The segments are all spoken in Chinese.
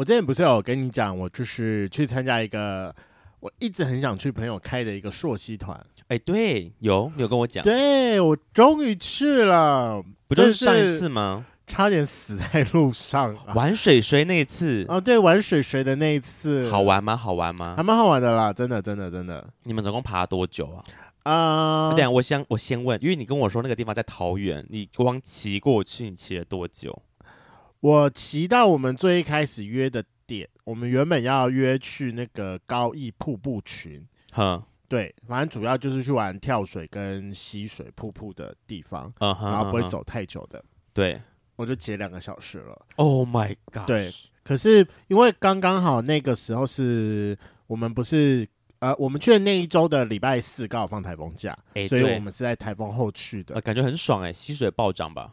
我之前不是有跟你讲，我就是去参加一个我一直很想去朋友开的一个朔溪团。哎，对，有有跟我讲，对，我终于去了，不就是上一次吗？差点死在路上，啊，玩水水那一次哦，对，玩水水的那一次，好玩吗？好玩吗？还蛮好玩的啦，真的，真的，真的。你们总共爬了多久啊？啊、uh，对，我先我先问，因为你跟我说那个地方在桃园，你光骑过去，你骑了多久？我骑到我们最一开始约的点，我们原本要约去那个高义瀑布群，哈，对，反正主要就是去玩跳水跟溪水瀑布的地方，uh 然后不会走太久的，uh 对。我就截两个小时了。Oh my god！对，可是因为刚刚好那个时候是我们不是呃，我们去的那一周的礼拜四刚好放台风假，欸，所以我们是在台风后去的。呃、感觉很爽哎，欸，溪水暴涨吧？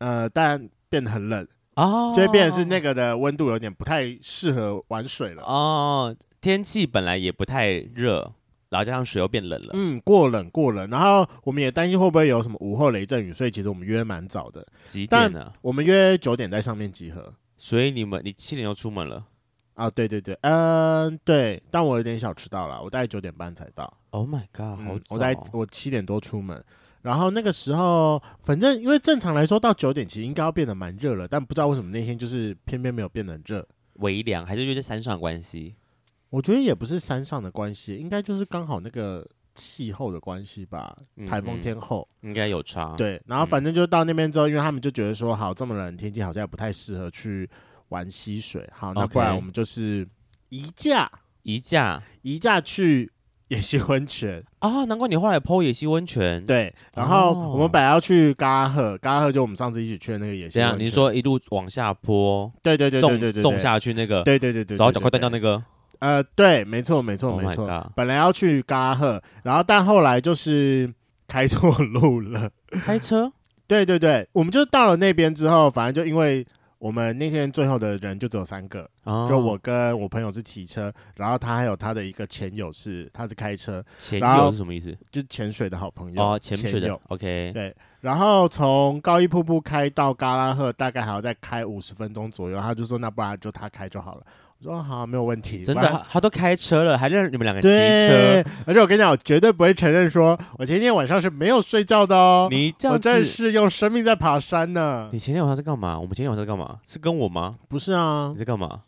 呃，但变得很冷哦，就会变成是那个的温度有点不太适合玩水了哦。天气本来也不太热。然后加上水又变冷了，嗯，过冷过冷，然后我们也担心会不会有什么午后雷阵雨，所以其实我们约蛮早的，几点呢？我们约九点在上面集合，所以你们你七点就出门了啊？对对对，嗯，对，但我有点小迟到了，我大概九点半才到。Oh my god，好，我大概我七点多出门，然后那个时候反正因为正常来说到九点其实应该要变得蛮热了，但不知道为什么那天就是偏偏没有变得热，微凉还是因为山上的关系？我觉得也不是山上的关系，应该就是刚好那个气候的关系吧。台风天后应该有差。对，然后反正就到那边之后，因为他们就觉得说，好，这么冷天气好像也不太适合去玩溪水。好，那不然我们就是移驾，移驾，移驾去 野溪温泉啊。难怪你后来 po 野溪温泉。对，然后我们本来要去嘎拉贺，嘎拉贺就我们上次一起去的那个野溪温泉。这样，你说一路往下坡，对对对对对对，送下去那个，对对对对，然后脚快断掉那个。呃，对，没错，没错，没错。Oh、本来要去嘎拉贺，然后但后来就是开错路了。开车？对对对，我们就到了那边之后，反正就因为我们那天最后的人就只有三个，oh. 就我跟我朋友是骑车，然后他还有他的一个前友是他是开车。前友是什么意思？就潜水的好朋友哦，潜水的。OK。对，然后从高一瀑布开到嘎拉赫，大概还要再开五十分钟左右。他就说，那不然就他开就好了。我说好，没有问题。真的，他都开车了，还让你们两个骑车。而且我跟你讲，我绝对不会承认说我前天晚上是没有睡觉的哦。你这样子，我真是用生命在爬山呢。你前天晚上在干嘛？我们前天晚上在干嘛？是跟我吗？不是啊。你在干嘛？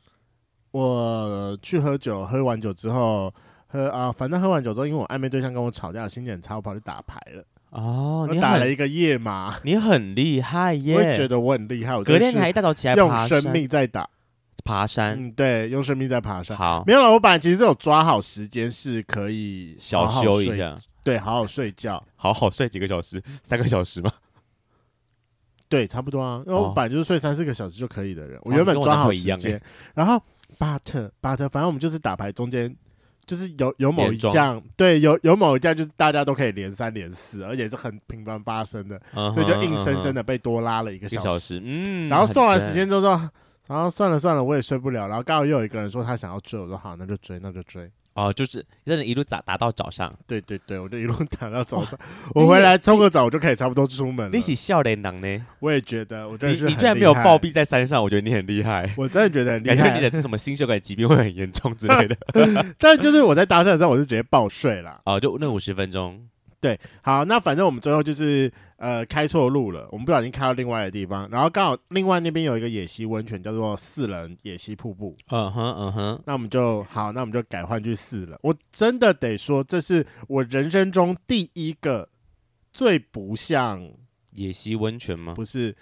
我去喝酒，喝完酒之后，喝啊，反正喝完酒之后，因为我暧昧对象跟我吵架，心情很差，我跑去打牌了。哦，你打了一个夜嘛，你很厉害耶！我也觉得我很厉害。我隔天还一大早起来用生命在打。爬山，嗯，对，用生命在爬山。好，没有了。我本来其实有抓好时间，是可以好好小休一下，对，好好睡觉，好好睡几个小时，三个小时吗？对，差不多啊。因为我本来就是睡三四个小时就可以的人，哦、我原本抓好时间、欸，然后 but but 反正我们就是打牌中间就是有有某一将，对，有有某一将就是大家都可以连三连四，而且是很频繁发生的、嗯，所以就硬生生的被多拉了一个小时。小时嗯，然后算完时间之后。然后算了算了，我也睡不了。然后刚好又有一个人说他想要追，我说好，那就追，那就追。哦，就是真的一路打打到早上。对对对，我就一路打到早上。我回来冲个澡，我就可以差不多出门了。你是笑脸郎呢？我也觉得，我真的是你，你居然没有暴毙在山上，我觉得你很厉害。我真的觉得很 厉害，感觉你的是什么心血管疾病会很严重之类的。但就是我在搭讪的时候，我是直接爆睡了。哦，就那五十分钟。对，好，那反正我们最后就是呃开错路了，我们不小心开到另外的地方，然后刚好另外那边有一个野溪温泉，叫做四人野溪瀑布。嗯哼嗯哼，那我们就好，那我们就改换去四人。我真的得说，这是我人生中第一个最不像野溪温泉吗？不是，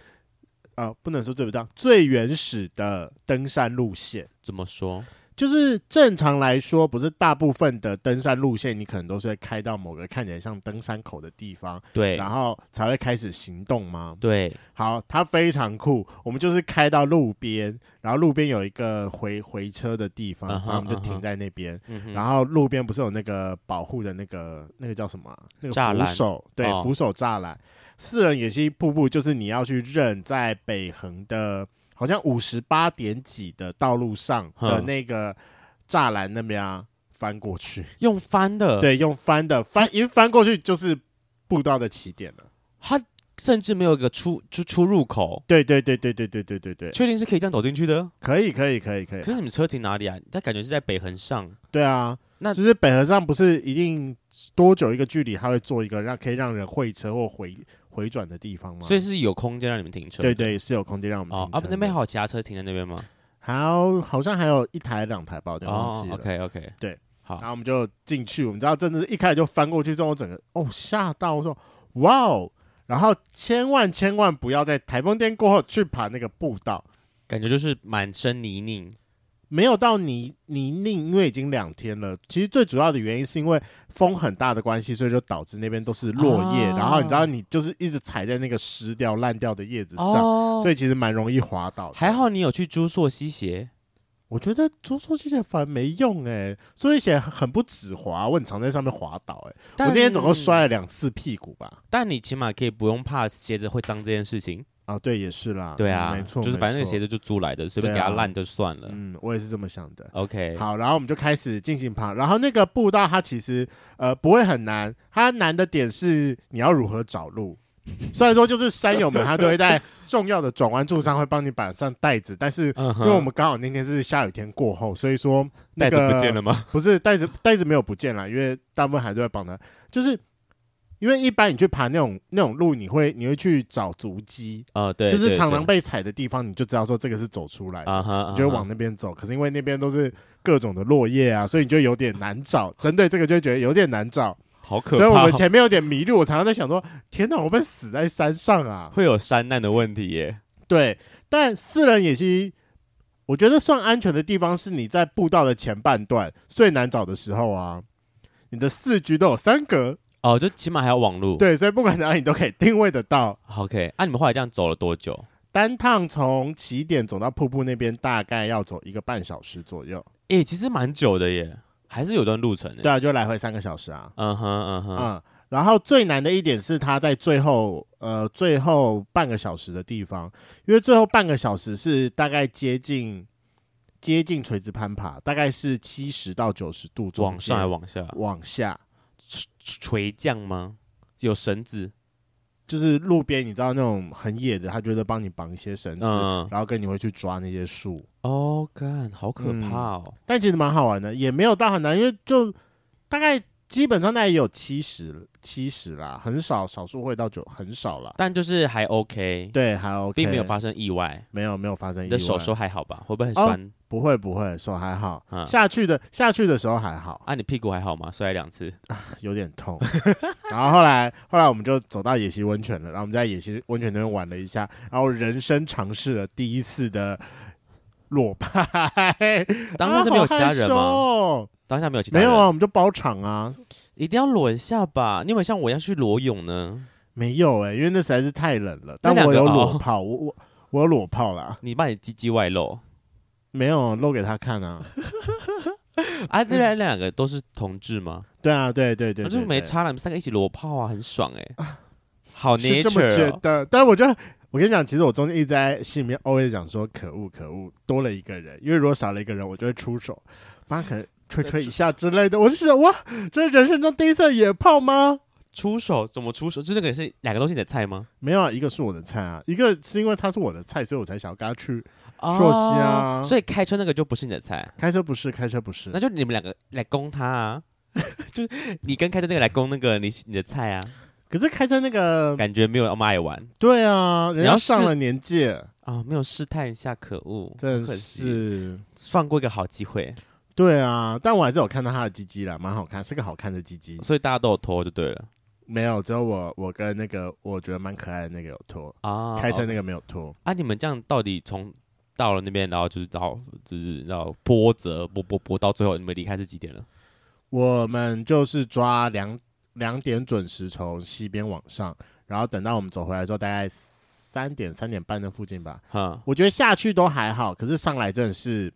啊、呃，不能说最不像，最原始的登山路线。怎么说？就是正常来说，不是大部分的登山路线，你可能都是会开到某个看起来像登山口的地方，对，然后才会开始行动吗？对，好，它非常酷。我们就是开到路边，然后路边有一个回回车的地方，uh 然后我们就停在那边。Uh. 然后路边不是有那个保护的那个那个叫什么、啊？那个扶手，对，哦、扶手栅栏。四人野溪瀑布就是你要去认在北横的。好像五十八点几的道路上的那个栅栏那边啊，翻过去用翻的，对，用翻的翻，因为翻过去就是步道的起点了。它甚至没有一个出出出入口。对对对对对对对对对，确定是可以这样走进去的？可以可以可以可以。可是你们车停哪里啊？它感觉是在北横上。对啊，那就是北横上不是一定多久一个距离，他会做一个让可以让人会车或回回转的地方吗？所以是有空间让你们停车。对对，是有空间让我们停车。哦，啊，那边还有其他车停在那边吗？好好像还有一台两台吧，我忘记了。Oh, OK OK，对，好，然后我们就进去，我们知道真的是一开始就翻过去之后，我整个哦吓到，我说哇哦，然后千万千万不要在台风天过后去爬那个步道，感觉就是满身泥泞。没有到泥泥泞，因为已经两天了。其实最主要的原因是因为风很大的关系，所以就导致那边都是落叶。啊、然后你知道，你就是一直踩在那个湿掉烂掉的叶子上，哦、所以其实蛮容易滑倒。还好你有去租溯溪鞋，我觉得租溯溪鞋反而没用哎、欸，溯溪鞋很不止滑，我很常在上面滑倒哎、欸。我那天总共摔了两次屁股吧。但你起码可以不用怕鞋子会脏这件事情。哦，对，也是啦，对啊，嗯、没错，就是反正那个鞋子就租来的，随便给它烂就算了、啊。嗯，我也是这么想的。OK，好，然后我们就开始进行爬，然后那个步道它其实呃不会很难，它难的点是你要如何找路。虽然说就是山友们他都会在重要的转弯处上会帮你绑上袋子，但是因为我们刚好那天是下雨天过后，所以说那个带子不见了吗？不是，袋子袋子没有不见了，因为大部分还是会绑的，就是。因为一般你去爬那种那种路，你会你会去找足迹啊，对，就是常常被踩的地方，你就知道说这个是走出来你就会往那边走。可是因为那边都是各种的落叶啊，所以你就有点难找。针对这个就觉得有点难找，好可怕。所以我们前面有点迷路，我常常在想说，天哪，我会死在山上啊！会有山难的问题耶。对，但四人野溪，我觉得算安全的地方是你在步道的前半段最难找的时候啊，你的四局都有三格。哦，就起码还有网络，对，所以不管哪里你都可以定位得到。OK，啊，你们后来这样走了多久？单趟从起点走到瀑布那边，大概要走一个半小时左右。诶、欸，其实蛮久的耶，还是有段路程的。对啊，就来回三个小时啊。嗯哼，嗯哼，嗯。然后最难的一点是它在最后，呃，最后半个小时的地方，因为最后半个小时是大概接近接近垂直攀爬，大概是七十到九十度，往上还往下？往下。垂降吗？有绳子，就是路边你知道那种很野的，他觉得帮你绑一些绳子，嗯、然后跟你会去抓那些树。哦，干，好可怕哦！嗯、但其实蛮好玩的，也没有到很难，因为就大概基本上那也有七十七十啦，很少少数会到九，很少啦。但就是还 OK，对，还 OK，并没有发生意外，没有没有发生意外。你的手手还好吧？会不会很酸？哦不会不会，手还好。嗯、下去的下去的时候还好。啊，你屁股还好吗？摔两次，啊，有点痛。然后后来后来我们就走到野溪温泉了，然后我们在野溪温泉那边玩了一下，然后人生尝试了第一次的裸拍。当时是没有其他人吗？当下没有其他人。没有啊，我们就包场啊。一定要裸一下吧？你有没有像我一样去裸泳呢？没有哎、欸，因为那实在是太冷了。但我有裸泡，我我我有裸泡啦。你把你鸡鸡外露。没有露给他看啊！啊，这边两个都是同志吗？对啊，对对对，就没差了，你们三个一起裸泡啊，很爽哎！好 nature，这么觉得。但是我觉得，我跟你讲，其实我中间一直在心里面 always 讲说，可恶可恶，多了一个人，因为如果少了一个人，我就会出手，帮他可能吹吹一下之类的。我就想，哇，这是人生中第一次野炮吗？出手怎么出手？就这个也是两个都是你的菜吗？没有啊，一个是我的菜啊，一个是因为他是我的菜，所以我才想要跟他去。溯溪啊，所以开车那个就不是你的菜。开车不是，开车不是，那就你们两个来攻他啊，就是你跟开车那个来攻那个你你的菜啊。可是开车那个感觉没有那么爱玩。对啊，人家上了年纪啊，没有试探一下，可恶，真的是放过一个好机会。对啊，但我还是有看到他的鸡鸡啦，蛮好看，是个好看的鸡鸡。所以大家都有脱就对了。没有，只有我我跟那个我觉得蛮可爱的那个有脱啊，开车那个没有脱。啊，你们这样到底从？到了那边，然后就是到就是然后波折波波波，到最后你们离开是几点了？我们就是抓两两点准时从西边往上，然后等到我们走回来之后，大概三点三点半的附近吧。哈，我觉得下去都还好，可是上来真的是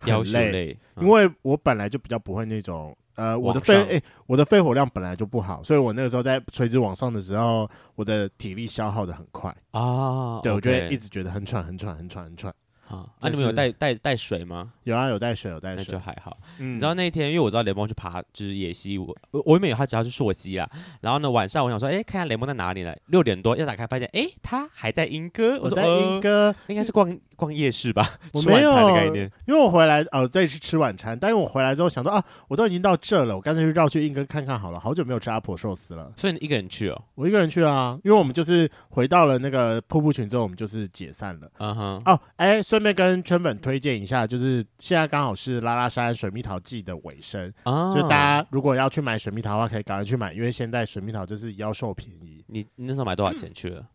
很累，累因为我本来就比较不会那种呃，我的肺诶、欸、我的肺活量本来就不好，所以我那个时候在垂直往上的时候，我的体力消耗的很快啊。对我觉得一直觉得很喘很喘很喘很喘。啊，那你们有带带带水吗？有啊，有带水，有带水，那就还好。嗯，你知道那天，因为我知道雷蒙去爬就是野溪，我我原本以为他只要是溯溪啦。然后呢，晚上我想说，哎，看下雷蒙在哪里呢？六点多要打开，发现哎，他还在英哥。我在莺歌，应该是逛逛夜市吧？我没有，因为我回来哦，这里是吃晚餐。但是我回来之后想到啊，我都已经到这了，我干脆就绕去英哥看看好了。好久没有吃阿婆寿司了。所以你一个人去哦？我一个人去啊，因为我们就是回到了那个瀑布群之后，我们就是解散了。嗯哼。哦，哎，顺便跟圈粉推荐一下，就是现在刚好是拉拉山水蜜桃季的尾声，哦，就大家如果要去买水蜜桃的话，可以赶快去买，因为现在水蜜桃就是妖兽便宜。你你那时候买多少钱去了？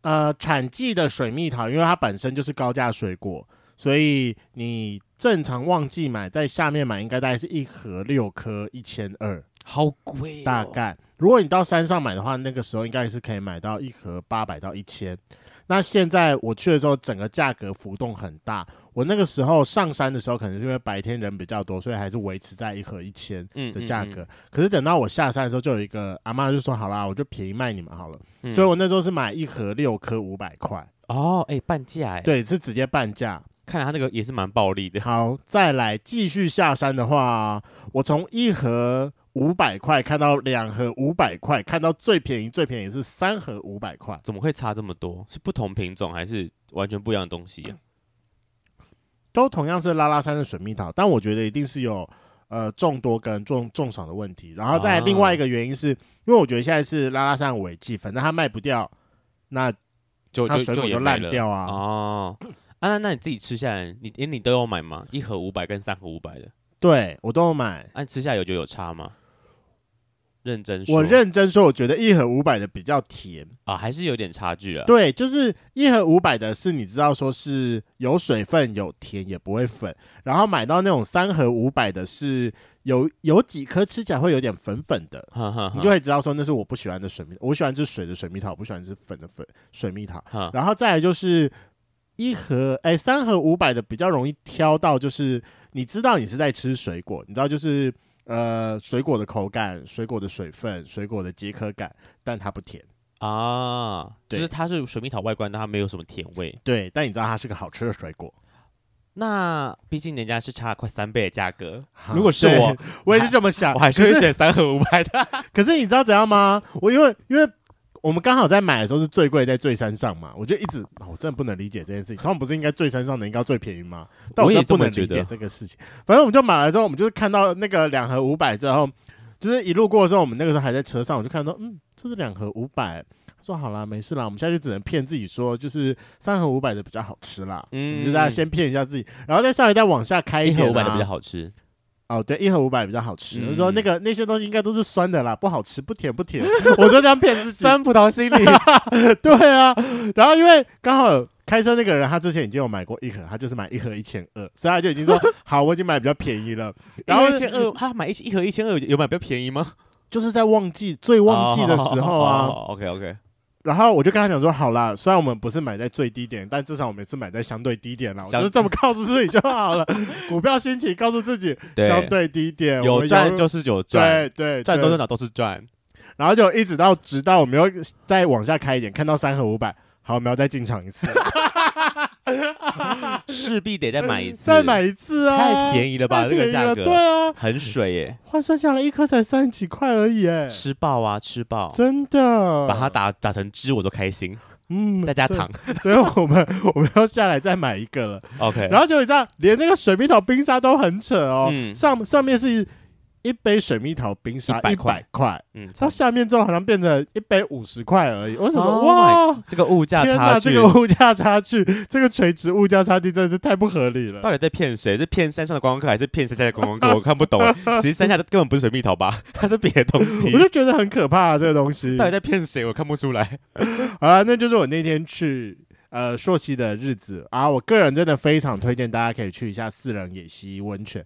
呃，产季的水蜜桃，因为它本身就是高价水果，所以你正常旺季买，在下面买应该大概是一盒六颗一千二，好贵哦。大概，如果你到山上买的话，那个时候应该是可以买到一盒八百到一千。那现在我去的时候，整个价格浮动很大。我那个时候上山的时候，可能是因为白天人比较多，所以还是维持在一盒一千的价格。嗯嗯嗯。可是等到我下山的时候，就有一个阿妈就说：“好啦，我就便宜卖你们好了。嗯”所以我那时候是买一盒六颗五百块。哦，哎、欸，半价哎。对，是直接半价。看来他那个也是蛮暴利的。好，再来继续下山的话，我从一盒五百块看到两盒五百块，看到最便宜最便宜是三盒五百块。怎么会差这么多？是不同品种还是完全不一样的东西啊？都同样是拉拉山的水蜜桃，但我觉得一定是有呃众多跟重重赏的问题。然后再另外一个原因是，因为我觉得现在是拉拉山尾季，反正它卖不掉，那就它水果就烂掉啊。哦，啊，那那你自己吃下来，你你都有买吗？一盒五百跟三盒五百的，对我都有买。按、啊、吃下来有就有差吗？认真说，我认真说，我觉得一盒五百的比较甜啊，还是有点差距啊。对，就是一盒五百的是你知道说是有水分、有甜，也不会粉。然后买到那种三盒五百的，是有有几颗吃起来会有点粉粉的，呵呵呵，你就会知道说那是我不喜欢的水蜜。我喜欢吃水的水蜜桃，我不喜欢吃粉的粉水蜜桃。然后再来就是一盒哎、欸、三盒五百的比较容易挑到，就是你知道你是在吃水果，你知道就是。呃，水果的口感，水果的水分，水果的解渴感，但它不甜啊。就是它是水蜜桃外观，但它没有什么甜味。对，但你知道它是个好吃的水果。那毕竟人家是差了快三倍的价格。如果是我，我也是这么想，我还是会选三盒五百的。可是你知道怎样吗？我因为因为。我们刚好在买的时候是最贵，在最山上嘛，我就一直，我真的不能理解这件事情。他们不是应该最山上的应该最便宜吗？但我也不能理解这个事情。反正我们就买了之后，我们就是看到那个两盒五百之后，就是一路过的时候，我们那个时候还在车上，我就看到，嗯，这是两盒五百。说好啦，没事啦，我们现在就只能骗自己说，就是三盒五百的比较好吃啦。嗯，就大家先骗一下自己，然后再上一代往下开一盒，五百的比较好吃。哦，对，一盒五百比较好吃。嗯、说那个那些东西应该都是酸的啦，不好吃，不甜不甜。我就这样骗自己，酸葡萄心理。对啊，然后因为刚好开车那个人他之前已经有买过一盒，他就是买一盒一千二，所以他就已经说好，我已经买比较便宜了。然后一千二，他买一一盒一千二有买比较便宜吗？就是在旺季最旺季的时候啊。哦、OK OK。然后我就跟他讲说，好啦，虽然我们不是买在最低点，但至少我们是买在相对低点了。我就是这么 告诉自己就好了。股票心情告诉自己，相对低点有赚就是有赚，对对，赚多赚少都是赚。然后就一直到直到我们又再往下开一点，看到三和五百，好，我们要再进场一次。势必得再买一次，再买一次啊！太便宜了吧，这个价格，对啊，很水耶，换算下来一颗才三十几块而已，哎，吃爆啊，吃爆，真的，把它打打成汁我都开心，嗯，再加糖，所以我们 我们要下来再买一个了，OK，然后就你知道，连那个水蜜桃冰沙都很扯哦，嗯、上上面是。一杯水蜜桃冰沙一百块，嗯，到下面之后好像变成一杯五十块而已。我想说，哦、哇，这个物价差距，这个物价差距，这个垂直物价差距真的是太不合理了。到底在骗谁？是骗山上的观光客，还是骗山下的观光客？我看不懂。其实山下的根本不是水蜜桃吧？它是别的东西。我就觉得很可怕啊，这个东西。到底在骗谁？我看不出来。好了，那就是我那天去呃朔溪的日子啊。我个人真的非常推荐大家可以去一下四人野溪温泉。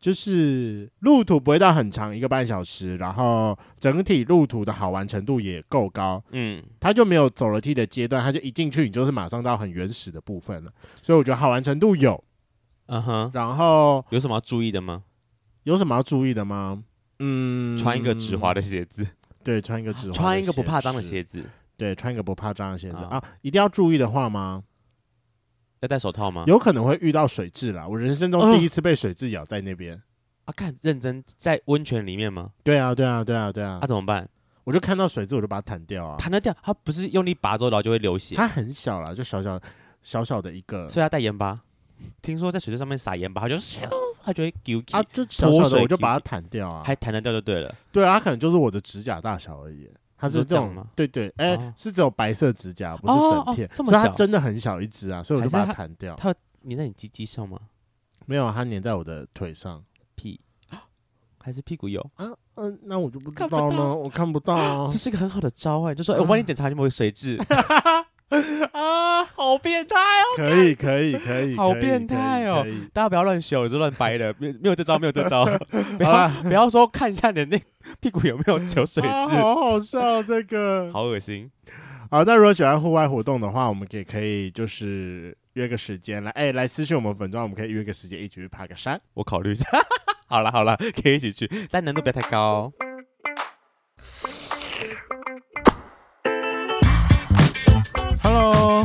就是路途不会到很长，一个半小时，然后整体路途的好玩程度也够高，嗯，它就没有走楼梯的阶段，它就一进去你就是马上到很原始的部分了，所以我觉得好玩程度有，嗯哼，然后有什么要注意的吗？有什么要注意的吗？嗯，穿一个止滑的鞋子，对，穿一个止滑，穿一个不怕脏的鞋子，对，穿一个不怕脏的鞋子。啊，一定要注意的话吗？要戴手套吗？有可能会遇到水蛭啦。我人生中第一次被水蛭咬在那边。呃、啊，看认真在温泉里面吗？对啊，对啊，对啊，对啊。那、啊、怎么办？我就看到水蛭，我就把它弹掉啊。弹得掉？它不是用力拔之后，然后就会流血？它很小啦，就小小小小的一个。所以要带盐巴。听说在水蛭上面撒盐巴，它就它就会丢。啊，就小小的，我就把它弹掉啊。还弹得掉就对了。对啊，它可能就是我的指甲大小而已。它是这种吗？对对，哎、欸哦，是只有白色指甲，不是整片，所以它真的很小一只啊，所以我就把它弹掉。它粘在你鸡鸡上吗？没有，它粘在我的腿上。屁，还是屁股有？啊，嗯、呃，那我就不知道呢，我看不到、啊。这是一个很好的招哎、欸，就说，哎、欸，我帮你检查你有没有水蛭。啊，好变态哦！可以，可以，可以，好变态哦！大家不要乱修，就乱掰的，没没有这招，没有这招。不要不要说看一下你的那 屁股有没有酒水啊，好好笑这个，好恶心。好，那如果喜欢户外活动的话，我们也可以就是约个时间来，哎，来私讯我们粉专，我们可以约个时间一起去爬个山。我考虑一下。好了好了，可以一起去，但难度不要太高。Hello，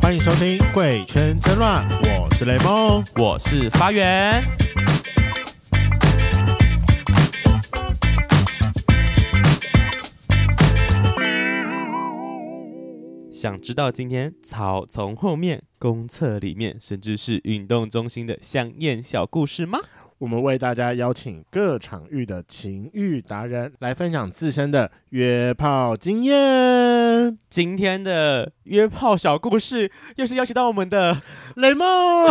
欢迎收听《贵圈真乱》，我是雷梦，我是发源。想知道今天草丛后面、公厕里面，甚至是运动中心的香艳小故事吗？我们为大家邀请各场域的情欲达人来分享自身的约炮经验。今天的约炮小故事又是邀请到我们的雷梦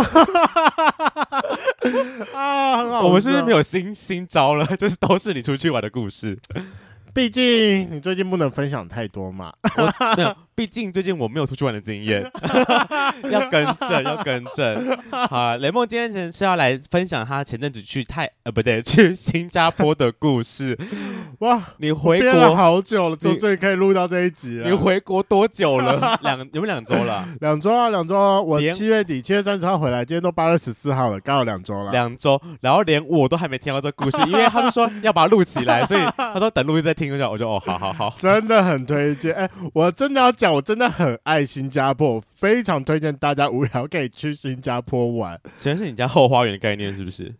啊，很好。我们是不是没有新新招了？就是都是你出去玩的故事。毕竟你最近不能分享太多嘛。我毕竟最近我没有出去玩的经验，要更正，要更正。好，雷梦今天是要来分享他前阵子去泰呃不对，去新加坡的故事。哇，你回国好久了，终于可以录到这一集了。你回国多久了？两有没有两周了？两周啊，两周。我七月底七月三十号回来，今天都八月十四号了，刚好两周了。两周，然后连我都还没听到这故事，因为他们说要把它录起来，所以他说等录音再听一下。我就哦，好好好，真的很推荐。哎，我真的要。讲我真的很爱新加坡，非常推荐大家无聊可以去新加坡玩。其实是你家后花园的概念是不是？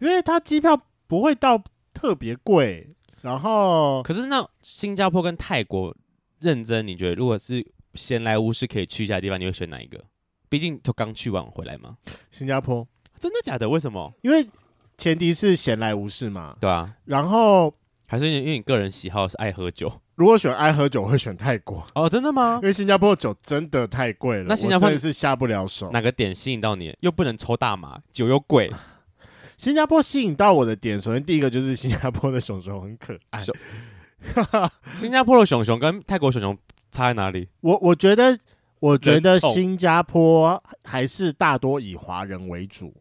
因为它机票不会到特别贵，然后可是那新加坡跟泰国认真，你觉得如果是闲来无事可以去一下的地方，你会选哪一个？毕竟就刚去完回来嘛。新加坡真的假的？为什么？因为前提是闲来无事嘛。对啊，然后还是因为你个人喜好是爱喝酒。如果选爱喝酒，我会选泰国。哦，真的吗？因为新加坡的酒真的太贵了，那新加坡真的是下不了手。哪个点吸引到你？又不能抽大麻，酒又贵。新加坡吸引到我的点，首先第一个就是新加坡的熊熊很可爱。新加坡的熊熊跟泰国熊熊差在哪里？我我觉得，我觉得新加坡还是大多以华人为主，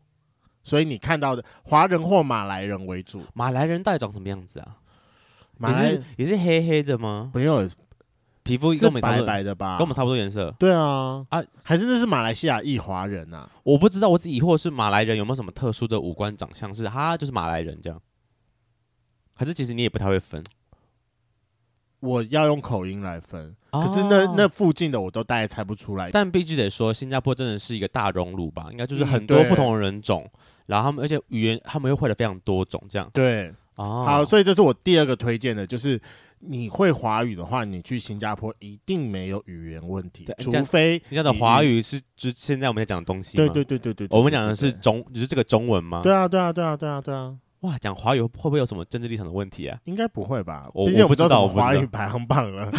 所以你看到的华人或马来人为主。马来人到底长什么样子啊？也是也是黑黑的吗？没有，皮肤是白白的吧？跟我们差不多颜色。对啊，啊，还是那是马来西亚裔华人啊？我不知道，我只疑惑是马来人有没有什么特殊的五官长相，是他就是马来人这样？还是其实你也不太会分？我要用口音来分，哦、可是那那附近的我都大概猜不出来。但必须得说，新加坡真的是一个大熔炉吧？应该就是很多不同的人种，嗯、然后他们而且语言他们又会了非常多种这样。对。哦，好，所以这是我第二个推荐的，就是你会华语的话，你去新加坡一定没有语言问题，除非你讲的华语是就现在我们在讲的东西。对对对对对，我们讲的是中，就是这个中文吗？对啊对啊对啊对啊对啊！哇，讲华语会不会有什么政治立场的问题啊？应该不会吧？我我不知道华语排行榜了，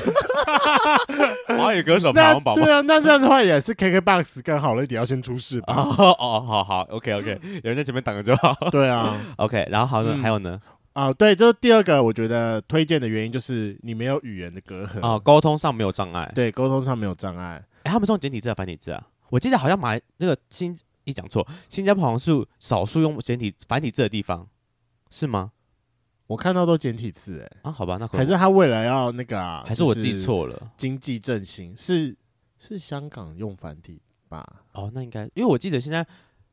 华语歌手排行 榜。对啊，那这样的话也是 KKBOX 更好了一点要先出事吧？哦哦，好好，OK OK，有人在前面挡着就好。对啊，OK，然后好呢，还有呢？啊、哦，对，这是第二个，我觉得推荐的原因就是你没有语言的隔阂啊，沟通上没有障碍。对，沟通上没有障碍。哎，他们是用简体字还是繁体字啊？我记得好像马来那个新一讲错，新加坡好像是少数用简体繁体字的地方，是吗？我看到都简体字，哎，啊，好吧，那可还是他为了要那个啊，还是我记错了？经济振兴是是香港用繁体吧？哦，那应该，因为我记得现在。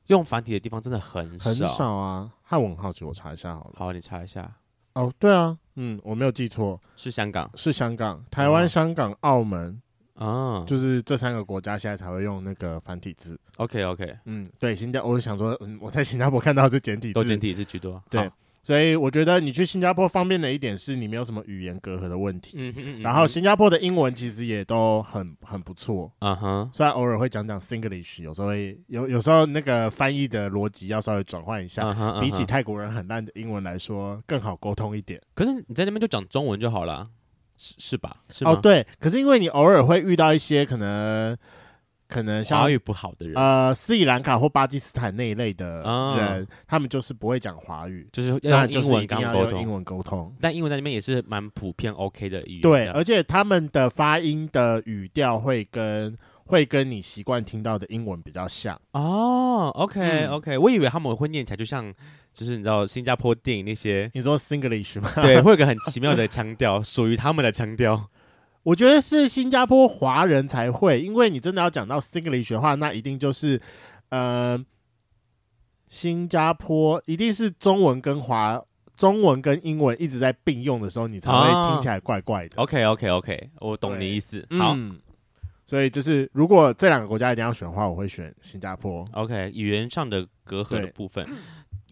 用繁体的地方真的很少，很少啊！害我很好奇，我查一下好了。好，你查一下。哦，对啊，嗯，我没有记错，是香港，是香港，台湾、香港、澳门，啊，就是这三个国家现在才会用那个繁体字。OK OK，嗯，对，新加坡，我想说，嗯，我在新加坡看到是简体字，都简体字居多。对。所以我觉得你去新加坡方便的一点是你没有什么语言隔阂的问题，嗯嗯嗯，然后新加坡的英文其实也都很很不错，嗯哼，虽然偶尔会讲讲 Singlish，有时候会有有时候那个翻译的逻辑要稍微转换一下，比起泰国人很烂的英文来说更好沟通一点。可是你在那边就讲中文就好了，是是吧？是哦，对，可是因为你偶尔会遇到一些可能。可能像华语不好的人，呃，斯里兰卡或巴基斯坦那一类的人，哦、他们就是不会讲华语，就是要用英文跟他们沟通。英文沟通，但英文在那边也是蛮普遍 OK 的语言。对，而且他们的发音的语调会跟会跟你习惯听到的英文比较像。哦，OK OK，、嗯、我以为他们会念起来就像，就是你知道新加坡电影那些，你说 Singlish 吗？对，会有个很奇妙的腔调，属于他们的腔调。我觉得是新加坡华人才会，因为你真的要讲到 Singlish 的话，那一定就是，呃，新加坡一定是中文跟华中文跟英文一直在并用的时候，你才会听起来怪怪的。哦、OK OK OK，我懂你意思。好、嗯，所以就是如果这两个国家一定要选的话，我会选新加坡。OK，语言上的隔阂的部分。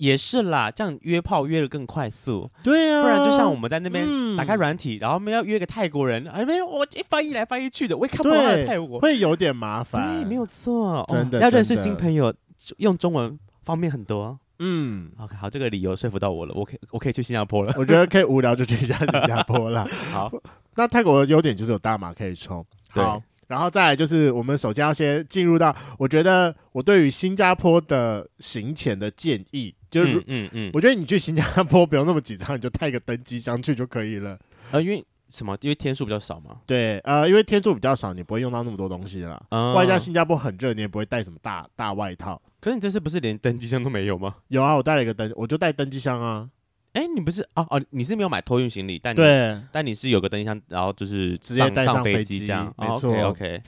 也是啦，这样约炮约的更快速。对啊，不然就像我们在那边打开软体，嗯、然后我们要约个泰国人，哎没有，我一翻译来翻译去的，我也看不懂他的泰国，会有点麻烦。对，没有错，真的、哦、要认识新朋友，用中文方便很多。嗯，OK，好，这个理由说服到我了，我可以我可以去新加坡了。我觉得可以无聊就去一下新加坡了。好，那泰国的优点就是有大麻可以抽。好。然后再来就是，我们首先要先进入到，我觉得我对于新加坡的行前的建议，就是，嗯嗯，嗯，我觉得你去新加坡不用那么紧张，你就带个登机箱去就可以了。呃，因为什么？因为天数比较少嘛。对，呃，因为天数比较少，你不会用到那么多东西了。嗯，外加新加坡很热，你也不会带什么大大外套。可是你这次不是连登机箱都没有吗？有啊，我带了一个登，我就带登机箱啊。哎，你不是哦哦，你是没有买托运行李，但对，但你是有个登机箱，然后就是直接带上飞机这样，没错，OK。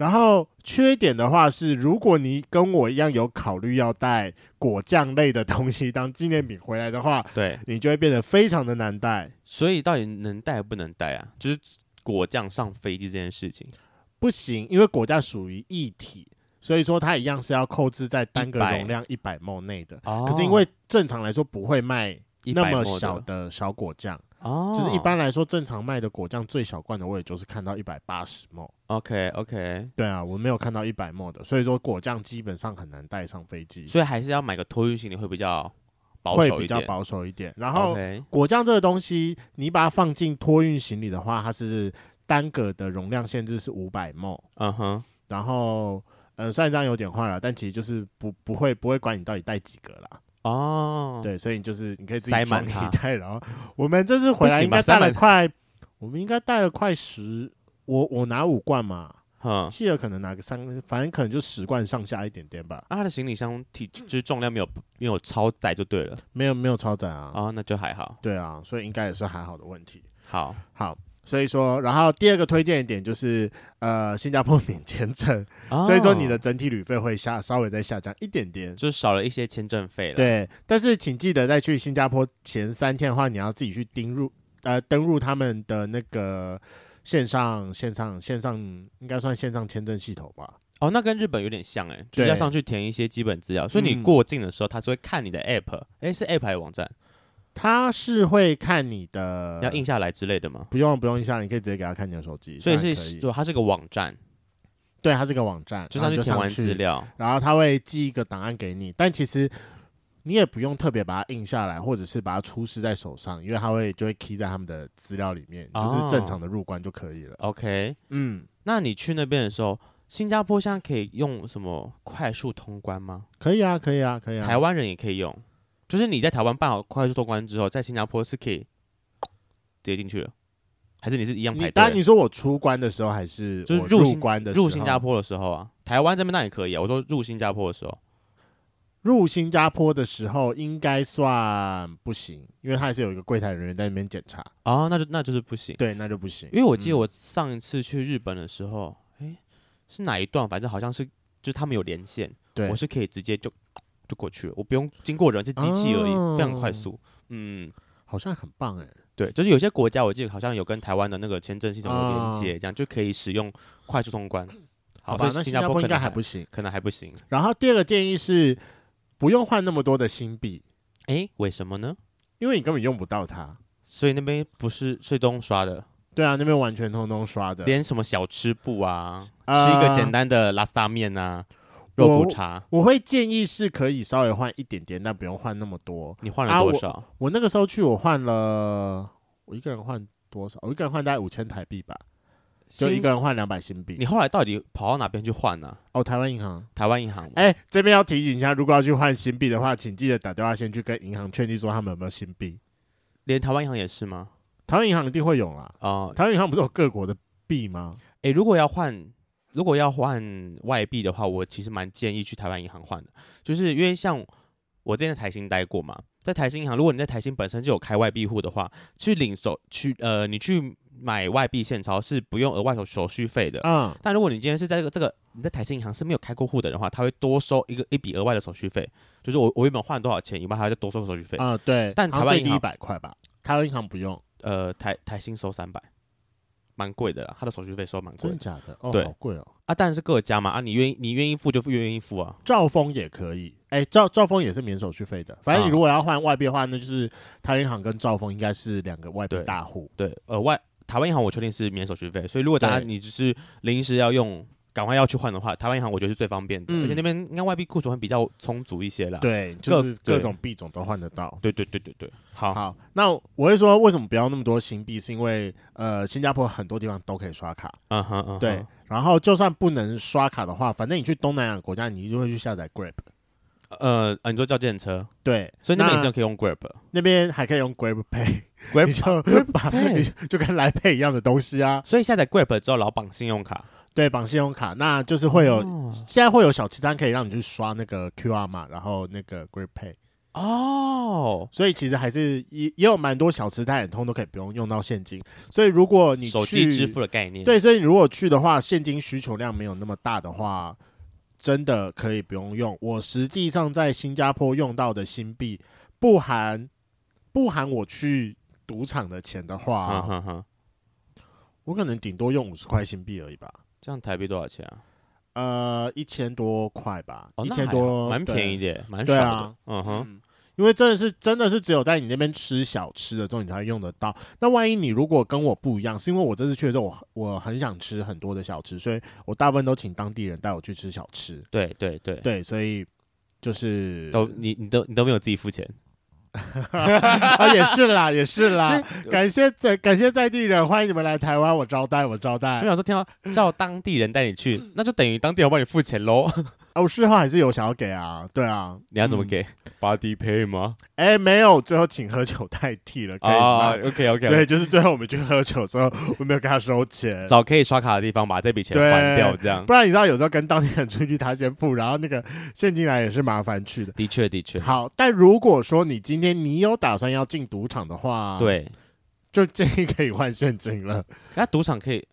然后缺点的话是，如果你跟我一样有考虑要带果酱类的东西当纪念品回来的话，对，你就会变得非常的难带。所以到底能带不能带啊？就是果酱上飞机这件事情不行，因为果酱属于液体，所以说它一样是要扣置在单个容量一百 ml 内的。哦，可是因为正常来说不会卖那么小的小果酱。哦，就是一般来说，正常卖的果酱最小罐的，我也就是看到一百八十 ml。OK OK，对啊，我没有看到一百 ml 的，所以说果酱基本上很难带上飞机，所以还是要买个托运行李会比较保守一点。会比较保守一点。然后果酱这个东西，你把它放进托运行李的话，它是单个的容量限制是五百 ml。嗯哼，然后呃，虽然这样有点坏了，但其实就是不不会不会管你到底带几个啦。哦，对，所以你就是你可以自己装一袋，然后我们这次回来应该带了快，我们应该带了快十，我我拿五罐嘛，哈，希尔可能拿个三，反正可能就十罐上下一点点吧。啊，他的行李箱体就是重量没有没有超载就对了，没有没有超载啊，哦，那就还好，对啊，所以应该也是还好的问题。好，好。所以说，然后第二个推荐一点就是，呃，新加坡免签证，哦、所以说你的整体旅费会下稍微再下降一点点，就少了一些签证费了。对，但是请记得在去新加坡前三天的话，你要自己去登入，呃，登入他们的那个线上、线上、线上，应该算线上签证系统吧？哦，那跟日本有点像哎，就是要上去填一些基本资料，所以你过境的时候，他是会看你的 app，哎，是 app 还是网站？他是会看你的，要印下来之类的吗？不用，不用印下来，你可以直接给他看你的手机。所以是，就它是个网站，对，它是个网站，就上去填完资料，然后他会寄一个档案给你。但其实你也不用特别把它印下来，或者是把它出示在手上，因为它会就会 key 在他们的资料里面，哦、就是正常的入关就可以了。OK，嗯，那你去那边的时候，新加坡现在可以用什么快速通关吗？可以啊，可以啊，可以啊，台湾人也可以用。就是你在台湾办好快速通关之后，在新加坡是可以直接进去了，还是你是一样排队？当然你说我出关的时候，还是就是入关的入新加坡的时候啊？台湾这边那也可以啊。我说入新加坡的时候，入新加坡的时候应该算不行，因为他还是有一个柜台人员在那边检查哦。那就那就是不行，对，那就不行。因为我记得我上一次去日本的时候，哎、嗯，是哪一段？反正好像是就是他们有连线，对，我是可以直接就。就过去了，我不用经过人，是机器而已，哦、非常快速。嗯，好像很棒哎。对，就是有些国家我记得好像有跟台湾的那个签证系统有连接，这样就可以使用快速通关。好吧，那新加坡应该还不行，可能还不行。然后第二个建议是，不用换那么多的新币。哎，为什么呢？因为你根本用不到它，所以那边不是最终刷的。对啊，那边完全通通刷的，连什么小吃部啊，呃、吃一个简单的拉萨面啊，肉骨茶我，我会建议是可以稍微换一点点，但不用换那么多。你换了多少？我那个时候去，我换了，我一个人换多少？我一个人换大概五千台币吧，就一个人换两百新币。你后来到底跑到哪边去换呢、啊？哦，台湾银行，台湾银行。哎，这边要提醒一下，如果要去换新币的话，请记得打电话先去跟银行确定说他们有没有新币。连台湾银行也是吗？台湾银行一定会有啦。哦，台湾银行不是有各国的币吗？诶，如果要换，如果要换外币的话，我其实蛮建议去台湾银行换的，就是因为像我之前在台新待过嘛，在台新银行，如果你在台新本身就有开外币户的话，去领手去呃，你去买外币现钞是不用额外手手续费的。嗯，但如果你今天是在这个这个你在台新银行是没有开过户的人的话，他会多收一个一笔额外的手续费，就是我我原本换多少钱，以外还要再多收手续费。啊、嗯，对，但台湾银行一百块吧，台湾银行不用。呃，台台新收三百，蛮贵的啦，他的手续费收蛮贵的。真的假的？哦，对，好贵哦。啊，当然是各家嘛，啊，你愿意你愿意付就愿意付啊。兆丰也可以，哎、欸，兆兆丰也是免手续费的。反正你如果要换外币的话，那就是台银行跟兆丰应该是两个外币大户。对，呃，外台湾银行我确定是免手续费，所以如果大家你只是临时要用。赶快要去换的话，台湾银行我觉得是最方便的，嗯、而且那边应该外币库存会比较充足一些啦。对，就是各种币种都换得到。对对对对对，好，好。那我会说，为什么不要那么多新币？是因为呃，新加坡很多地方都可以刷卡。嗯哼嗯。对，然后就算不能刷卡的话，反正你去东南亚国家，你就会去下载 Grab。呃，你说叫计程车？对，所以那边也是可以用 Grab，那边还可以用 Grab Pay。Grab 你就把就跟来 Pay 一样的东西啊。所以下载 Grab 之后，老绑信用卡。对，绑信用卡，那就是会有，哦、现在会有小吃摊可以让你去刷那个 QR 码，然后那个 Grab Pay。哦，所以其实还是也也有蛮多小吃摊，很通都可以不用用到现金。所以如果你去手机支付的概念，对，所以你如果去的话，现金需求量没有那么大的话，真的可以不用用。我实际上在新加坡用到的新币，不含不含我去赌场的钱的话，我可能顶多用五十块新币而已吧。这样台币多少钱啊？呃，一千多块吧，一千、哦、多，蛮便宜的，蛮少的。对啊，嗯哼，因为真的是真的是只有在你那边吃小吃的时候，你才会用得到。那万一你如果跟我不一样，是因为我这次去的时候，我我很想吃很多的小吃，所以我大部分都请当地人带我去吃小吃。对对对对，所以就是都你你都你都没有自己付钱。啊，也是啦，也是啦，感谢在感谢在地人，欢迎你们来台湾，我招待，我招待。我想说，听到叫当地人带你去，那就等于当地人帮你付钱喽。哦，事后还是有想要给啊，对啊，你要怎么给？Body pay 吗？哎，没有，最后请喝酒代替了，可以吗？OK OK，对，就是最后我们去喝酒的时候，我没有跟他收钱，找可以刷卡的地方把这笔钱还掉，这样。不然你知道，有时候跟当地人出去，他先付，然后那个现金来也是麻烦去的。的确的确。好，但如果说你今天你有打算要进赌场的话，对，就建议可以换现金了。那赌场可以，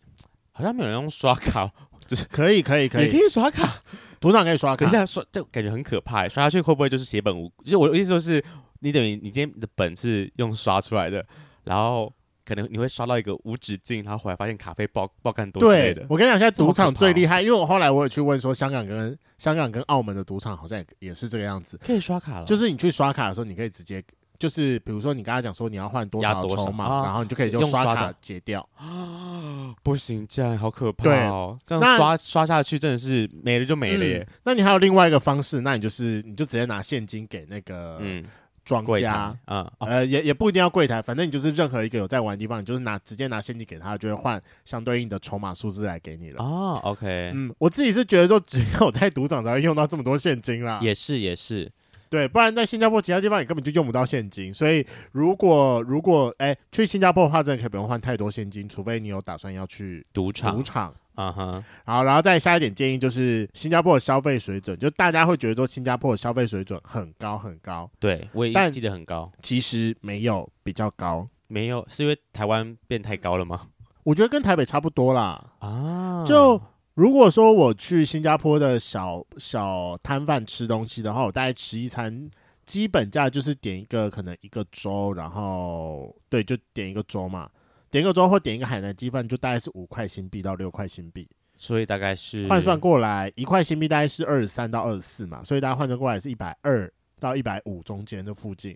好像没有人用刷卡，就是可以可以可以，也可以刷卡。赌场可以刷卡，可是现在刷就感觉很可怕，刷下去会不会就是血本无？其实我的意思就是，你等于你今天的本是用刷出来的，然后可能你会刷到一个无止境，然后后来发现卡费爆爆干多之类的。我跟你讲，现在赌场最厉害，因为我后来我有去问说，香港跟香港跟澳门的赌场好像也也是这个样子，可以刷卡了。就是你去刷卡的时候，你可以直接。就是比如说，你刚才讲说你要换多少筹码，然后你就可以用刷卡结掉啊！不行，这样好可怕哦！这样刷刷下去真的是没了就没了耶。那你还有另外一个方式，那你就是你就直接拿现金给那个嗯庄家啊，呃也也不一定要柜台，反正你就是任何一个有在玩的地方，你就是拿直接拿现金给他，就会换相对应的筹码数字来给你了哦。OK，嗯，我自己是觉得说只有在赌场才会用到这么多现金啦。也是也是。对，不然在新加坡其他地方你根本就用不到现金，所以如果如果哎去新加坡的话，真的可以不用换太多现金，除非你有打算要去赌场。赌场。啊哈，然后然后再下一点建议就是新加坡的消费水准，就大家会觉得说新加坡的消费水准很高很高，对，我也记得很高，其实没有比较高，没有是因为台湾变太高了吗？我觉得跟台北差不多啦。啊，就。如果说我去新加坡的小小摊贩吃东西的话，我大概吃一餐基本价就是点一个可能一个粥，然后对，就点一个粥嘛，点一个粥或点一个海南鸡饭，就大概是五块新币到六块新币。所以大概是换算过来，一块新币大概是二十三到二十四嘛，所以大家换算过来是一百二到一百五中间的附近，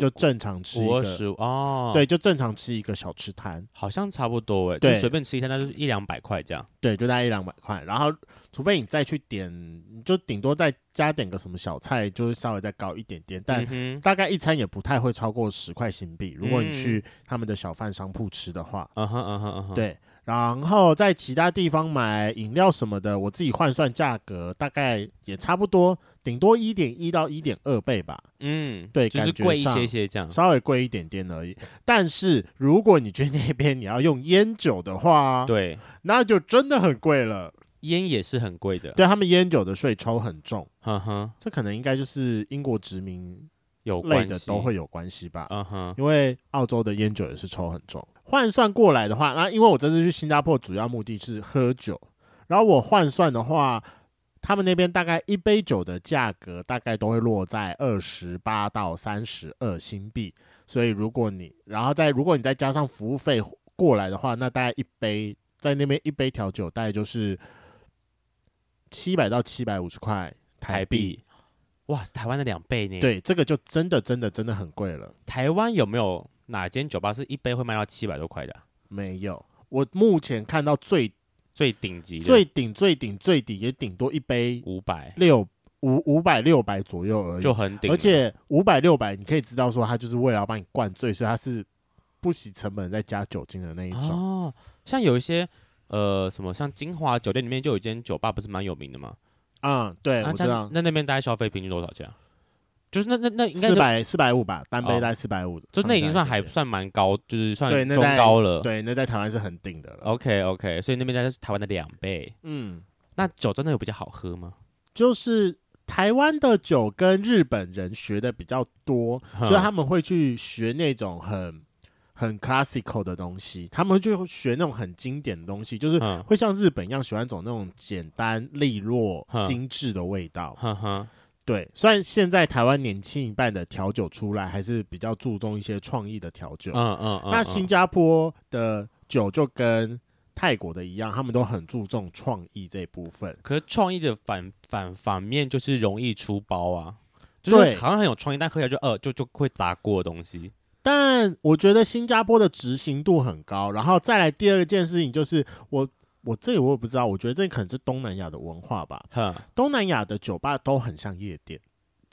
就正常吃一个哦，对，就正常吃一个小吃摊，好像差不多哎，对，随便吃一餐，那就是一两百块这样，对，就大概一两百块，然后除非你再去点，就顶多再加点个什么小菜，就是稍微再高一点点，但大概一餐也不太会超过十块新币，如果你去他们的小贩商铺吃的话，嗯哼嗯哼嗯哼，对。然后在其他地方买饮料什么的，我自己换算价格大概也差不多，顶多一点一到一点二倍吧。嗯，对，就是贵一些些这样，稍微贵一点点而已。但是如果你去那边你要用烟酒的话，对，那就真的很贵了。烟也是很贵的，对他们烟酒的税抽很重。嗯哼，这可能应该就是英国殖民有类的都会有关系吧。嗯哼，因为澳洲的烟酒也是抽很重。换算过来的话，那因为我这次去新加坡主要目的是喝酒，然后我换算的话，他们那边大概一杯酒的价格大概都会落在二十八到三十二新币，所以如果你然后再如果你再加上服务费过来的话，那大概一杯在那边一杯调酒大概就是七百到七百五十块台币，哇，台湾的两倍呢？对，这个就真的真的真的很贵了。台湾有没有？哪间酒吧是一杯会卖到七百多块的啊？没有，我目前看到最最顶级的、最顶、最顶、最底也顶多一杯五百六五五百六百左右而已，就很顶。而且五百六百，你可以知道说，他就是为了要帮你灌醉，所以他是不惜成本再加酒精的那一种。哦，像有一些呃什么，像金华酒店里面就有一间酒吧，不是蛮有名的吗？嗯，对，啊、我知道。那那边大概消费平均多少钱？就是那那那应该四百四百五吧，单杯大概四百五，就那已经算还算蛮高，就是算中高了。对，那在台湾是很顶的了。OK OK，所以那边在台湾的两倍。嗯，那酒真的有比较好喝吗？就是台湾的酒跟日本人学的比较多，所以他们会去学那种很很 classical 的东西，他们就学那种很经典的东西，就是会像日本一样喜欢走那种简单利落、精致的味道。对，虽然现在台湾年轻一半的调酒出来，还是比较注重一些创意的调酒。嗯嗯嗯。那新加坡的酒就跟泰国的一样，他们都很注重创意这一部分。可是创意的反反反面就是容易出包啊，就是好像很有创意，但喝起来就呃就就会砸锅的东西。但我觉得新加坡的执行度很高，然后再来第二件事情就是我。我这里我也不知道，我觉得这可能是东南亚的文化吧。哼，东南亚的酒吧都很像夜店。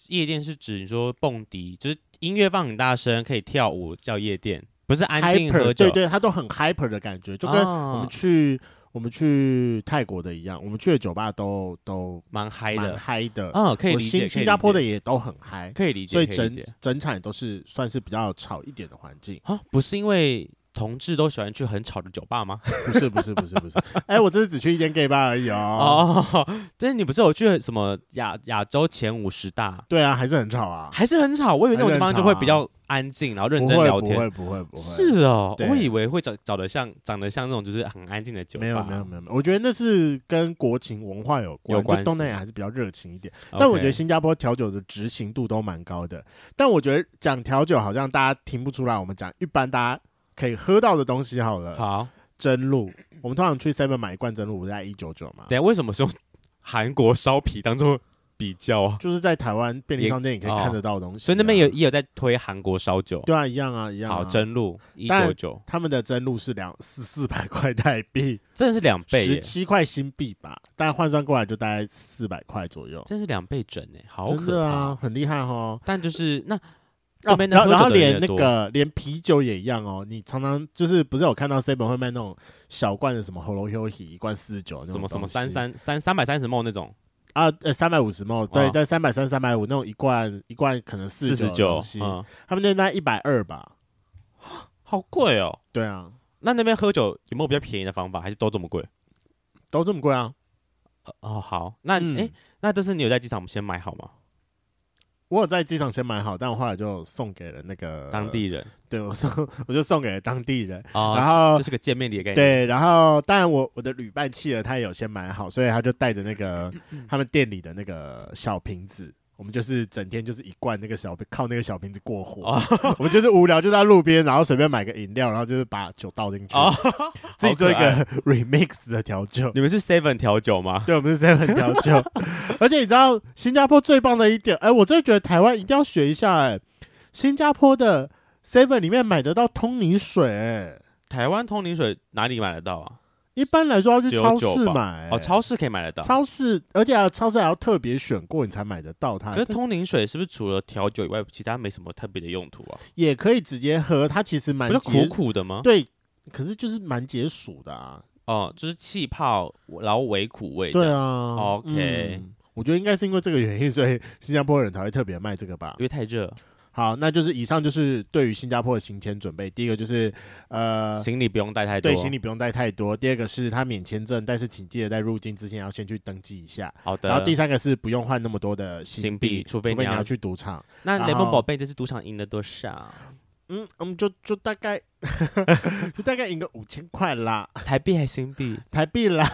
夜店是指你说蹦迪，就是音乐放很大声，可以跳舞叫夜店，不是安静喝酒。对对，它都很 hyper 的感觉，就跟我们去、哦、我们去泰国的一样，我们去的酒吧都都蛮嗨的，嗨的。嗯，可以理解。新新加坡的也都很嗨，可以理解。所以整整场都是算是比较吵一点的环境啊，不是因为。同志都喜欢去很吵的酒吧吗？不是不是不是不是，哎、欸，我这是只去一间 gay bar 而已哦。哦，但是你不是有去什么亚亚洲前五十大？对啊，还是很吵啊，还是很吵。我以为那种地方就会比较安静，然后认真聊天。不会不会不会。是哦，我以为会找找得像长得像那种就是很安静的酒吧。没有没有没有没有，我觉得那是跟国情文化有关。有关系。东南亚还是比较热情一点，但我觉得新加坡调酒的执行度都蛮高的。但我觉得讲调酒好像大家听不出来，我们讲一般大家。可以喝到的东西好了，好，真露。我们通常去 Seven 买一罐真露，不是在一九九吗？对，为什么是用韩国烧啤当做比较啊？就是在台湾便利商店也可以看得到的东西，所以那边有也有在推韩国烧酒。对啊，一样啊，一样啊。好，真露一九九，他们的真露是两四四百块台币，真的是两倍，十七块新币吧？但换算过来就大概四百块左右，真是两倍整诶，好可怕，真的啊，很厉害哦。但就是那。哦、然后然后连那个连啤酒也一样哦，你常常就是不是有看到 seven 会卖那种小罐的什么 Yohi 一罐四十九什么什么三三三三百三十 ml 那种。啊呃三百五十 ml 对，但三百三三百五那种一罐一罐可能四十九嗯，他们那边一百二吧，好贵哦。对啊，那那边喝酒有没有比较便宜的方法，还是都这么贵？都这么贵啊？哦好，那哎、嗯。欸、那这是你有在机场先买好吗？我有在机场先买好，但我后来就送给了那个当地人。对，我送，我就送给了当地人。哦、然后这是个见面礼的概念。对，然后当然我我的旅伴企鹅他也有先买好，所以他就带着那个他们店里的那个小瓶子，我们就是整天就是一罐那个小瓶，靠那个小瓶子过活。哦、我们就是无聊就在路边，然后随便买个饮料，然后就是把酒倒进去，哦、自己做一个 remix 的调酒。你们是 Seven 调酒吗？对，我们是 Seven 调酒。而且你知道新加坡最棒的一点，哎，我真的觉得台湾一定要学一下，哎，新加坡的 Seven 里面买得到通灵水，哎，台湾通灵水哪里买得到啊？一般来说要去超市买哦，超市可以买得到。超市，而且超市还要特别选过你才买得到它。可是通灵水是不是除了调酒以外，其他没什么特别的用途啊？也可以直接喝，它其实蛮苦苦的吗？对，可是就是蛮解暑的啊。哦，就是气泡，然后微苦味。对啊，OK，嗯，我觉得应该是因为这个原因，所以新加坡人才会特别卖这个吧？因为太热。好，那就是以上就是对于新加坡的行前准备。第一个就是呃，行李不用带太多，对，行李不用带太多。第二个是他免签证，但是请记得在入境之前要先去登记一下。好的。然后第三个是不用换那么多的新币，除非除非你要去赌场。那雷蒙宝贝这次赌场赢了多少？嗯，我们就就大概 就大概赢个五千块啦，台币还新币？台币啦，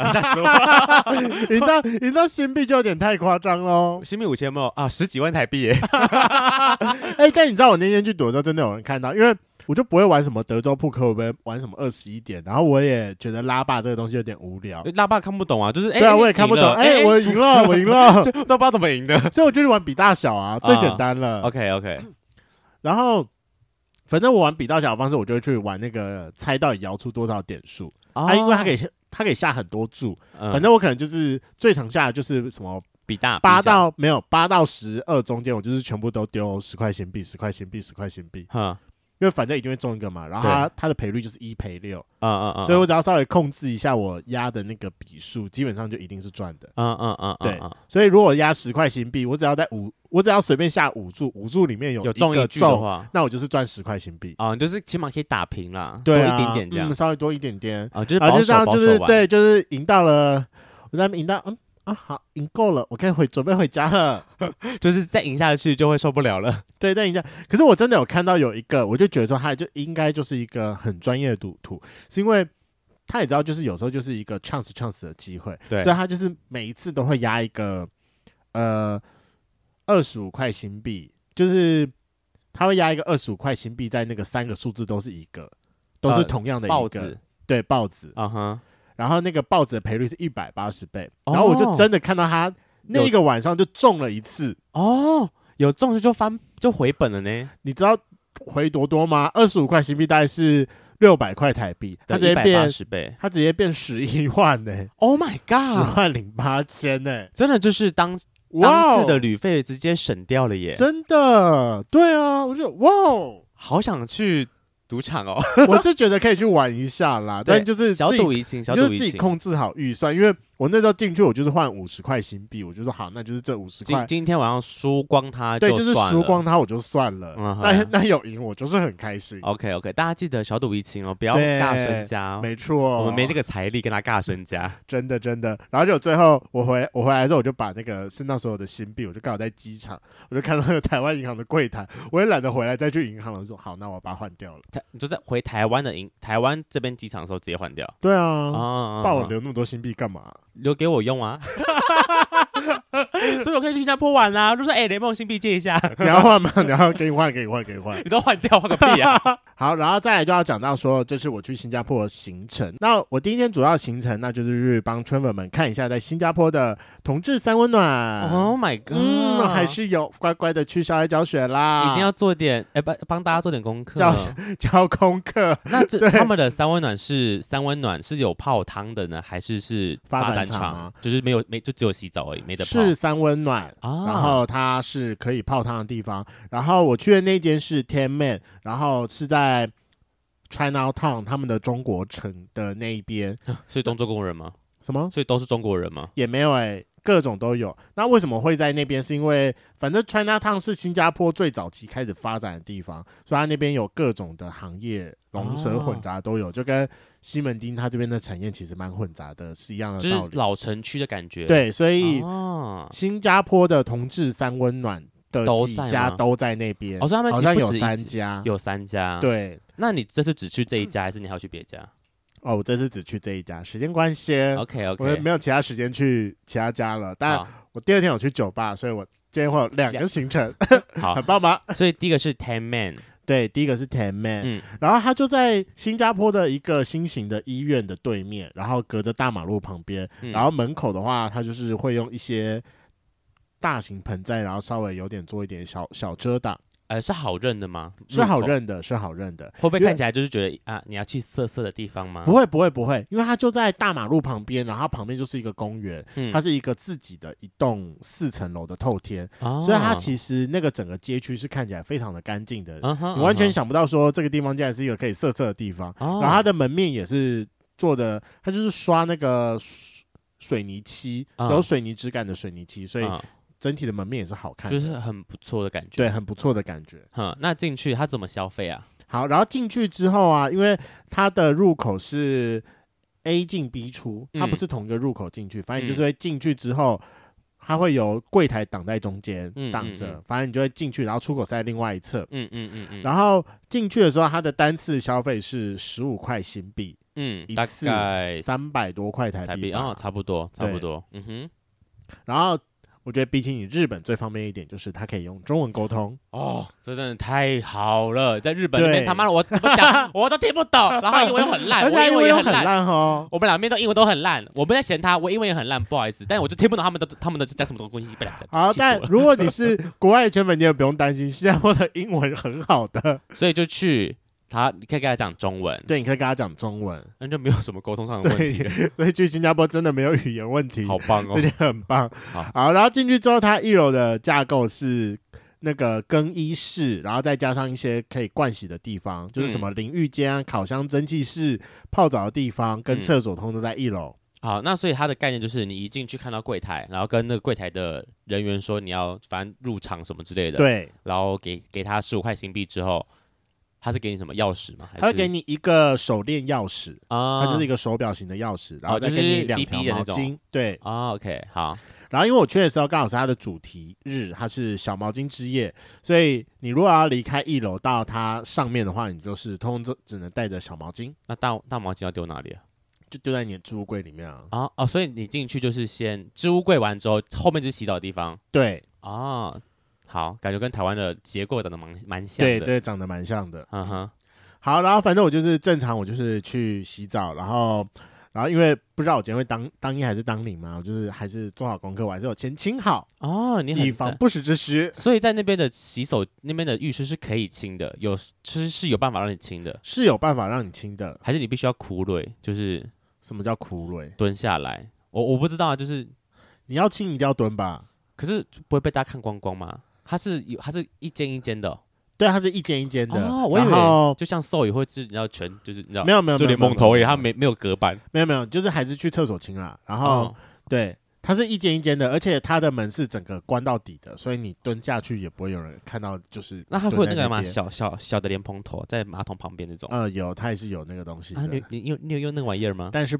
赢到赢到新币就有点太夸张喽。新币五千有没有啊？十几万台币耶！哎、欸，但你知道我那天去赌的时候，真的有人看到，因为我就不会玩什么德州扑克，我不会玩什么二十一点，然后我也觉得拉霸这个东西有点无聊。拉霸看不懂啊，就是、欸、对啊，我也看不懂。哎、欸，我赢了，我赢了，都不知道怎么赢的，所以我就去玩比大小啊，最简单了。Uh, OK OK，然后。反正我玩比大小的方式，我就会去玩那个猜到底摇出多少点数。他、哦啊、因为他可以他可以下很多注，嗯、反正我可能就是最常下的就是什么比大八到没有八到十二中间，我就是全部都丢十块钱币，十块钱币，十块钱币。哈因为反正一定会中一个嘛，然后它它的赔率就是一赔六，嗯嗯嗯，所以我只要稍微控制一下我压的那个笔数，基本上就一定是赚的，嗯嗯嗯，对，所以如果压十块新币，我只要在五，我只要随便下五注，五注里面有有中一句的话，那我就是赚十块新币，啊，就是起码可以打平啦，对，多一点点这样，稍微多一点点，啊，就是保守保守，就是对，就是赢到了，我在赢到嗯。啊，好，赢够了，我可以回准备回家了。就是再赢下去就会受不了了。对，再赢下。可是我真的有看到有一个，我就觉得说他就应该就是一个很专业的赌徒，是因为他也知道，就是有时候就是一个 chance chance 的机会，对，所以他就是每一次都会压一个呃二十五块新币，就是他会压一个二十五块新币，在那个三个数字都是一个，都是同样的一个，呃、报对，豹子，啊哈、uh。Huh 然后那个报纸的赔率是一百八十倍，哦、然后我就真的看到他那一个晚上就中了一次哦，有中就就翻就回本了呢。你知道回多多吗？二十五块新币大概是六百块台币，它直接变十倍，它直接变十一万呢。Oh my god，十万零八千呢，真的就是当当次的旅费直接省掉了耶！真的，对啊，我就哇，好想去。赌场哦，我是觉得可以去玩一下啦，但就是小赌怡情，小就是自己控制好预算，因为。我那时候进去，我就是换五十块新币，我就说好，那就是这五十块。今天晚上输光它，对，就是输光它，我就算了。嗯、哼那那有赢，我就是很开心。OK OK，大家记得小赌怡情哦，不要尬身家。没错，我们没那个财力跟他尬身家。真的真的。然后就最后我回我回来之后，我就把那个身上所有的新币，我就刚好在机场，我就看到那个台湾银行的柜台，我也懒得回来再去银行了，我说好，那我把它换掉了。你就在回台湾的银台湾这边机场的时候直接换掉。对啊，帮我留那么多新币干嘛？留给我用啊。所以我可以去新加坡玩啦、啊。就说：“哎、欸，雷梦新币借一下，你要换吗？你要给你换，给你换，给你换，你都换掉，换个屁啊！”好，然后再来就要讲到说，这是我去新加坡的行程。那我第一天主要行程，那就是帮春粉们看一下在新加坡的同志三温暖。Oh my god！嗯，还是有乖乖的去校外教学啦，一定要做点哎，帮、欸、帮大家做点功课，教教功课。那这他们的三温暖是三温暖是有泡汤的呢，还是是发展场？展场就是没有没就只有洗澡而已，没得泡。是三温暖，啊、然后它是可以泡汤的地方。然后我去的那间是天妹，然后是在 China Town 他们的中国城的那一边。所以都中国人吗？什么？所以都是中国人吗？也没有哎、欸，各种都有。那为什么会在那边？是因为反正 China Town 是新加坡最早期开始发展的地方，所以它那边有各种的行业，龙蛇混杂都有，哦、就跟。西门町，它这边的产业其实蛮混杂的，是一样的道理。老城区的感觉。对，所以新加坡的同志三温暖的几家都在那边。哦，所以他们好像有三家，有三家。对，那你这次只去这一家，还是你还要去别家？哦，我这次只去这一家，时间关系。OK OK，我没有其他时间去其他家了。但我第二天有去酒吧，所以我今天会有两个行程，好，很棒吧？所以第一个是 Ten Man，对，第一个是 Ten Man，嗯，然后他就在新加坡的一个新型的医院的对面，然后隔着大马路旁边，嗯、然后门口的话，他就是会用一些大型盆栽，然后稍微有点做一点小小遮挡。呃，是好认的吗？是好认的，是好认的。会不会看起来就是觉得啊，你要去色色的地方吗？不会，不会，不会，因为它就在大马路旁边，然后旁边就是一个公园，嗯、它是一个自己的一栋四层楼的透天，哦、所以它其实那个整个街区是看起来非常的干净的，你完全想不到说这个地方竟然是一个可以色色的地方。哦、然后它的门面也是做的，它就是刷那个水泥漆，嗯、有水泥质感的水泥漆，所以。整体的门面也是好看，就是很不错的感觉，对，很不错的感觉。哼，那进去他怎么消费啊？好，然后进去之后啊，因为它的入口是 A 进 B 出，它不是同一个入口进去，嗯、反正就是会进去之后，它会有柜台挡在中间挡着，嗯嗯嗯、反正你就会进去，然后出口是在另外一侧。嗯嗯嗯嗯。然后进去的时候，它的单次消费是十五块新币，嗯，一次三百多块台币，哦，差不多，差不多，嗯哼，然后。我觉得比起你日本最方便一点，就是它可以用中文沟通哦，这真的太好了。在日本那边，他妈的我怎么讲 我都听不懂，然后英文又很烂，我英文也很烂哦。我们两边都英文都很烂，我不在嫌他，我英文也很烂，不好意思，但我就听不懂他们的他们的讲什么东西，不了。好，但如果你 是国外的圈粉，你也不用担心，新加坡的英文很好的，所以就去。他，你可以跟他讲中文，对，你可以跟他讲中文，那就没有什么沟通上的问题。所以去新加坡真的没有语言问题，好棒哦，这点很棒。好，好，然后进去之后，它一楼的架构是那个更衣室，然后再加上一些可以盥洗的地方，就是什么淋浴间、啊、烤箱、蒸汽室、泡澡的地方跟厕所，通都在一楼、嗯。好，那所以它的概念就是，你一进去看到柜台，然后跟那个柜台的人员说你要反正入场什么之类的，对，然后给给他十五块新币之后。他是给你什么钥匙吗？他会给你一个手链钥匙啊，它就是一个手表型的钥匙，然后再给你两条毛巾。对啊，OK，好。然后因为我去的时候刚好是它的主题日，它是小毛巾之夜，所以你如果要离开一楼到它上面的话，你就是通通只能带着小毛巾。那大大毛巾要丢哪里啊？就丢在你的置物柜里面啊。啊哦，所以你进去就是先置物柜完之后，后面就是洗澡的地方。对啊。好，感觉跟台湾的结构长得蛮蛮像的。对，这长得蛮像的。嗯哼。好，然后反正我就是正常，我就是去洗澡，然后，然后因为不知道我今天会当当一还是当零嘛，我就是还是做好功课，我还是有先清好哦，你以防不时之需。所以在那边的洗手那边的浴室是可以清的，有其实是有办法让你清的，是有办法让你清的，还是你必须要苦累？就是什么叫苦累？蹲下来？我我不知道啊，就是你要清一定要蹲吧？可是不会被大家看光光吗？它是有，它是一间一间的、哦，对，它是一间一间的。哦，我以为就像兽也会是，你要全就是你知道，没有没有，就连蒙头也，它没没有隔板，没有没有，就是还是去厕所清啦。然后、哦、对，它是一间一间的，而且它的门是整个关到底的，所以你蹲下去也不会有人看到。就是那它会有那个吗？小小小的莲蓬头在马桶旁边那种？呃，有，它也是有那个东西的。啊，你你有你有用那个玩意儿吗？但是。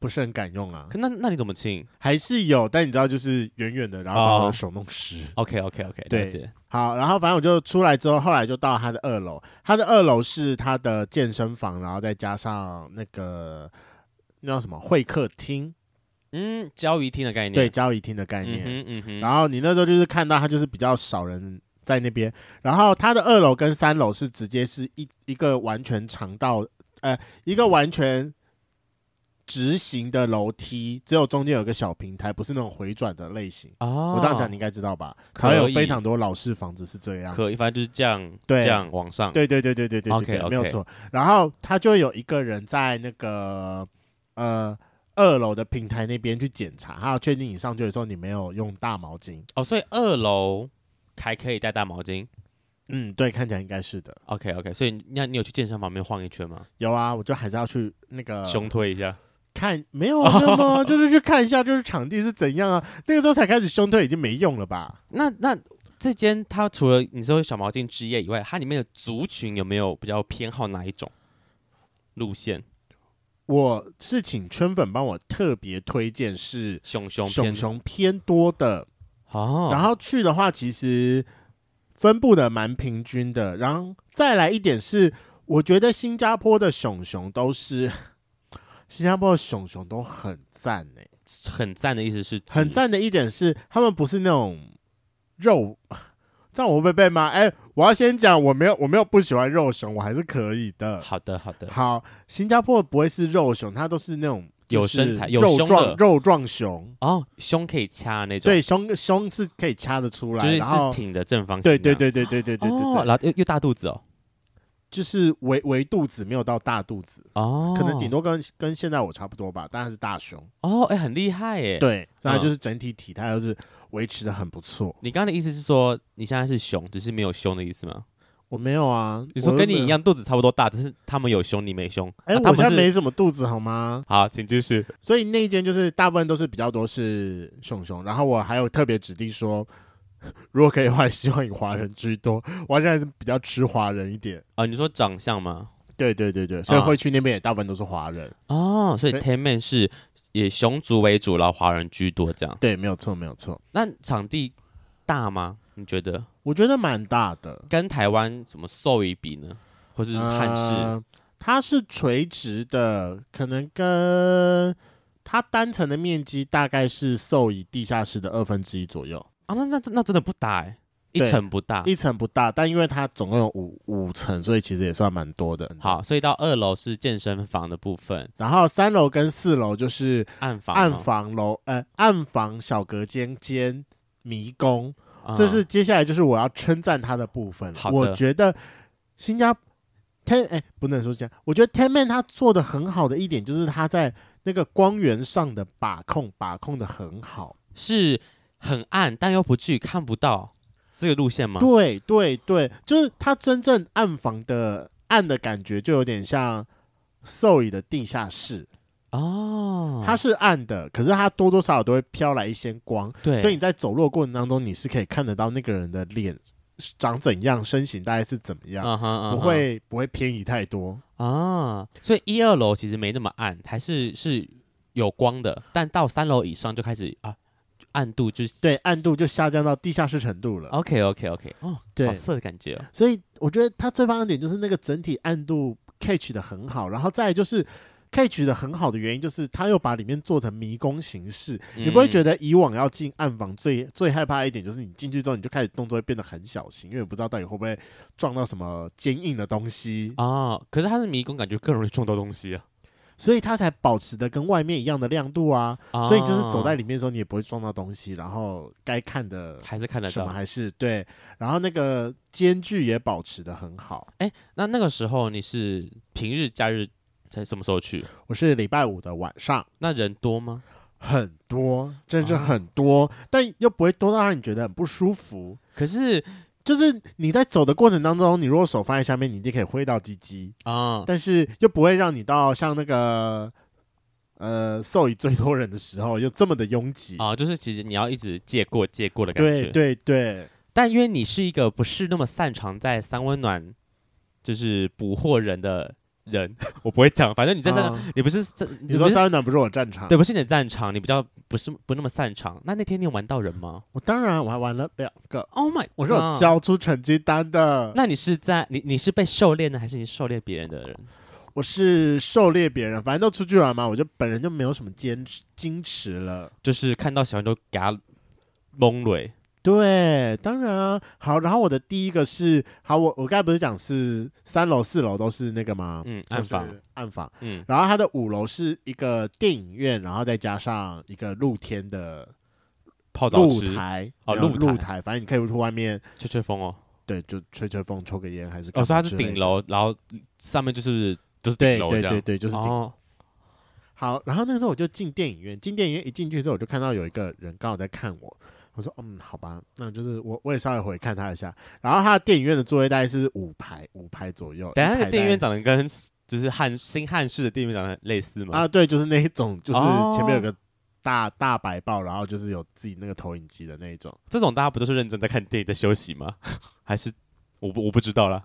不是很敢用啊，可那那你怎么清？还是有，但你知道，就是远远的，然后把我的手弄湿。Oh, OK OK OK，对，好，然后反正我就出来之后，后来就到他的二楼，他的二楼是他的健身房，然后再加上那个那叫什么会客厅，嗯，交谊厅的概念，对，交谊厅的概念，嗯嗯嗯。然后你那时候就是看到他就是比较少人在那边，然后他的二楼跟三楼是直接是一一个完全长到，呃，一个完全。直行的楼梯，只有中间有个小平台，不是那种回转的类型。哦，我这样讲你应该知道吧？还有非常多老式房子是这样，可以，反正就是这样，对，这样往上。对对对对对对对，没有错。然后他就会有一个人在那个呃二楼的平台那边去检查，他要确定你上去的时候你没有用大毛巾。哦，所以二楼还可以带大毛巾。嗯，对，看起来应该是的。OK OK，所以你你有去健身房里面晃一圈吗？有啊，我就还是要去那个胸推一下。看 没有那么，就是去看一下，就是场地是怎样啊？那个时候才开始胸推，已经没用了吧？那那这间它除了你说小毛巾之夜以外，它里面的族群有没有比较偏好哪一种路线？我是请春粉帮我特别推荐是熊熊熊熊偏多的哦，然后去的话其实分布的蛮平均的，然后再来一点是，我觉得新加坡的熊熊都是。新加坡的熊熊都很赞哎，很赞的意思是很赞的一点是，他们不是那种肉，这样我会被骂？哎、欸，我要先讲，我没有，我没有不喜欢肉熊，我还是可以的。好的，好的。好，新加坡不会是肉熊，它都是那种有身材、肉壮、肉壮熊哦，胸可以掐那种。对，胸胸是可以掐得出来，就是然后挺的正方形。对对对对对对对对对，哦、然后又又大肚子哦。就是围围肚子，没有到大肚子哦，可能顶多跟跟现在我差不多吧，但是大胸哦，哎、欸，很厉害耶，对，然后就是整体体态都是维持的很不错。你刚刚的意思是说你现在是熊，只是没有胸的意思吗？我没有啊，你说跟你一样肚子差不多大，只是他们有胸，你没胸。哎、欸啊，我现在没什么肚子好吗？好，请继续。所以那一间就是大部分都是比较多是熊熊，然后我还有特别指定说。如果可以的话，希望以华人居多。我现在是比较吃华人一点啊、哦。你说长相吗？对对对对，所以会去那边也大部分都是华人哦。所以 Tenman 是以熊族为主，然后华人居多这样。对，没有错，没有错。那场地大吗？你觉得？我觉得蛮大的，跟台湾什么 Soy 比呢？或者是汉室、呃？它是垂直的，可能跟它单层的面积大概是 Soy 地下室的二分之一左右。啊，那那那真的不大哎，一层不大，一层不大，但因为它总共有五五层，所以其实也算蛮多的。好，所以到二楼是健身房的部分，然后三楼跟四楼就是暗房，暗房楼，呃，暗房小隔间兼迷宫，这是接下来就是我要称赞它的部分。好，我觉得新加坡 Ten 哎，不能说这样，我觉得 Tenman 他做的很好的一点就是他在那个光源上的把控，把控的很好，是。很暗，但又不至于看不到这个路线吗？对对对，就是它真正暗房的暗的感觉，就有点像 Soy 的地下室哦。它是暗的，可是它多多少少都会飘来一些光，对，所以你在走路的过程当中，你是可以看得到那个人的脸长怎样，身形大概是怎么样，uh -huh, uh -huh. 不会不会偏移太多啊。所以一二楼其实没那么暗，还是是有光的，但到三楼以上就开始啊。暗度就是对，暗度就下降到地下室程度了。OK OK OK，哦，对，好色的感觉哦。所以我觉得它最棒的点就是那个整体暗度 catch 的很好，然后再就是 catch 的很好的原因就是它又把里面做成迷宫形式，嗯，你不会觉得以往要进暗房最最害怕一点就是你进去之后你就开始动作会变得很小心，因为不知道到底会不会撞到什么坚硬的东西啊，哦。可是它是迷宫，感觉更容易撞到东西啊。所以它才保持的跟外面一样的亮度啊，哦，所以就是走在里面的时候，你也不会撞到东西，然后该看的还是看得到，什么还是对，然后那个间距也保持的很好。哎，欸，那那个时候你是平日假日才什么时候去？我是礼拜五的晚上。那人多吗？很多，真是很多，哦，但又不会多到让你觉得很不舒服。可是。就是你在走的过程当中，你如果手放在下面，你就可以挥到鸡鸡啊，但是又不会让你到像那个呃，Soy 最多人的时候又这么的拥挤啊。就是其实你要一直借过借过的感觉，对对对。但因为你是一个不是那么擅长在三温暖，就是捕获人的。人，我不会讲，反正你在这，你不是你说三温暖不是我战场，对，不是你的战场，你比较不是不那么擅长。那那天你有玩到人吗？我当然我还玩了两个，Oh my，我是有交出成绩单的。那你是在你你是被狩猎的，还是你狩猎别人的人？我是狩猎别人，反正都出去玩嘛，我就本人就没有什么坚持矜持了，就是看到喜欢就给他蒙雷。对，当然啊，好，然后我的第一个是，好，我我刚才不是讲是三楼四楼都是那个吗？嗯，暗房，暗房，嗯，然后它的五楼是一个电影院，然后再加上一个露天的泡澡露台，哦，露露台，反正你可以出外面吹吹风哦，对，就吹吹风，抽个烟还是哦，所以它是顶楼，然后上面就是就是，对对对对，就是顶。哦。好，然后那个时候我就进电影院，进电影院一进去之后，我就看到有一个人刚好在看我。我说嗯，好吧，那就是我我也稍微回看他一下。然后他的电影院的座位大概是五排五排左右。等下，那个电影院长得跟就是汉新汉式的电影院长得类似吗？啊，对，就是那一种，就是前面有个大、哦、大白报，然后就是有自己那个投影机的那一种。这种大家不都是认真在看电影在休息吗？还是我不我不知道啦。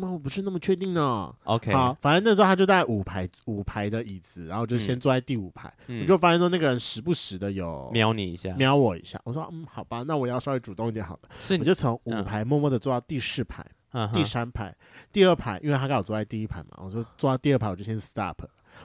那、嗯、我不是那么确定呢。OK，好，反正那时候他就在五排五排的椅子，然后就先坐在第五排。嗯、我就发现说那个人时不时的有瞄你一下，瞄我一下。我说嗯，好吧，那我要稍微主动一点好了。是，我就从五排默默的坐到第四排、嗯、第三排、第二排，因为他刚好坐在第一排嘛。我说坐到第二排，我就先 stop。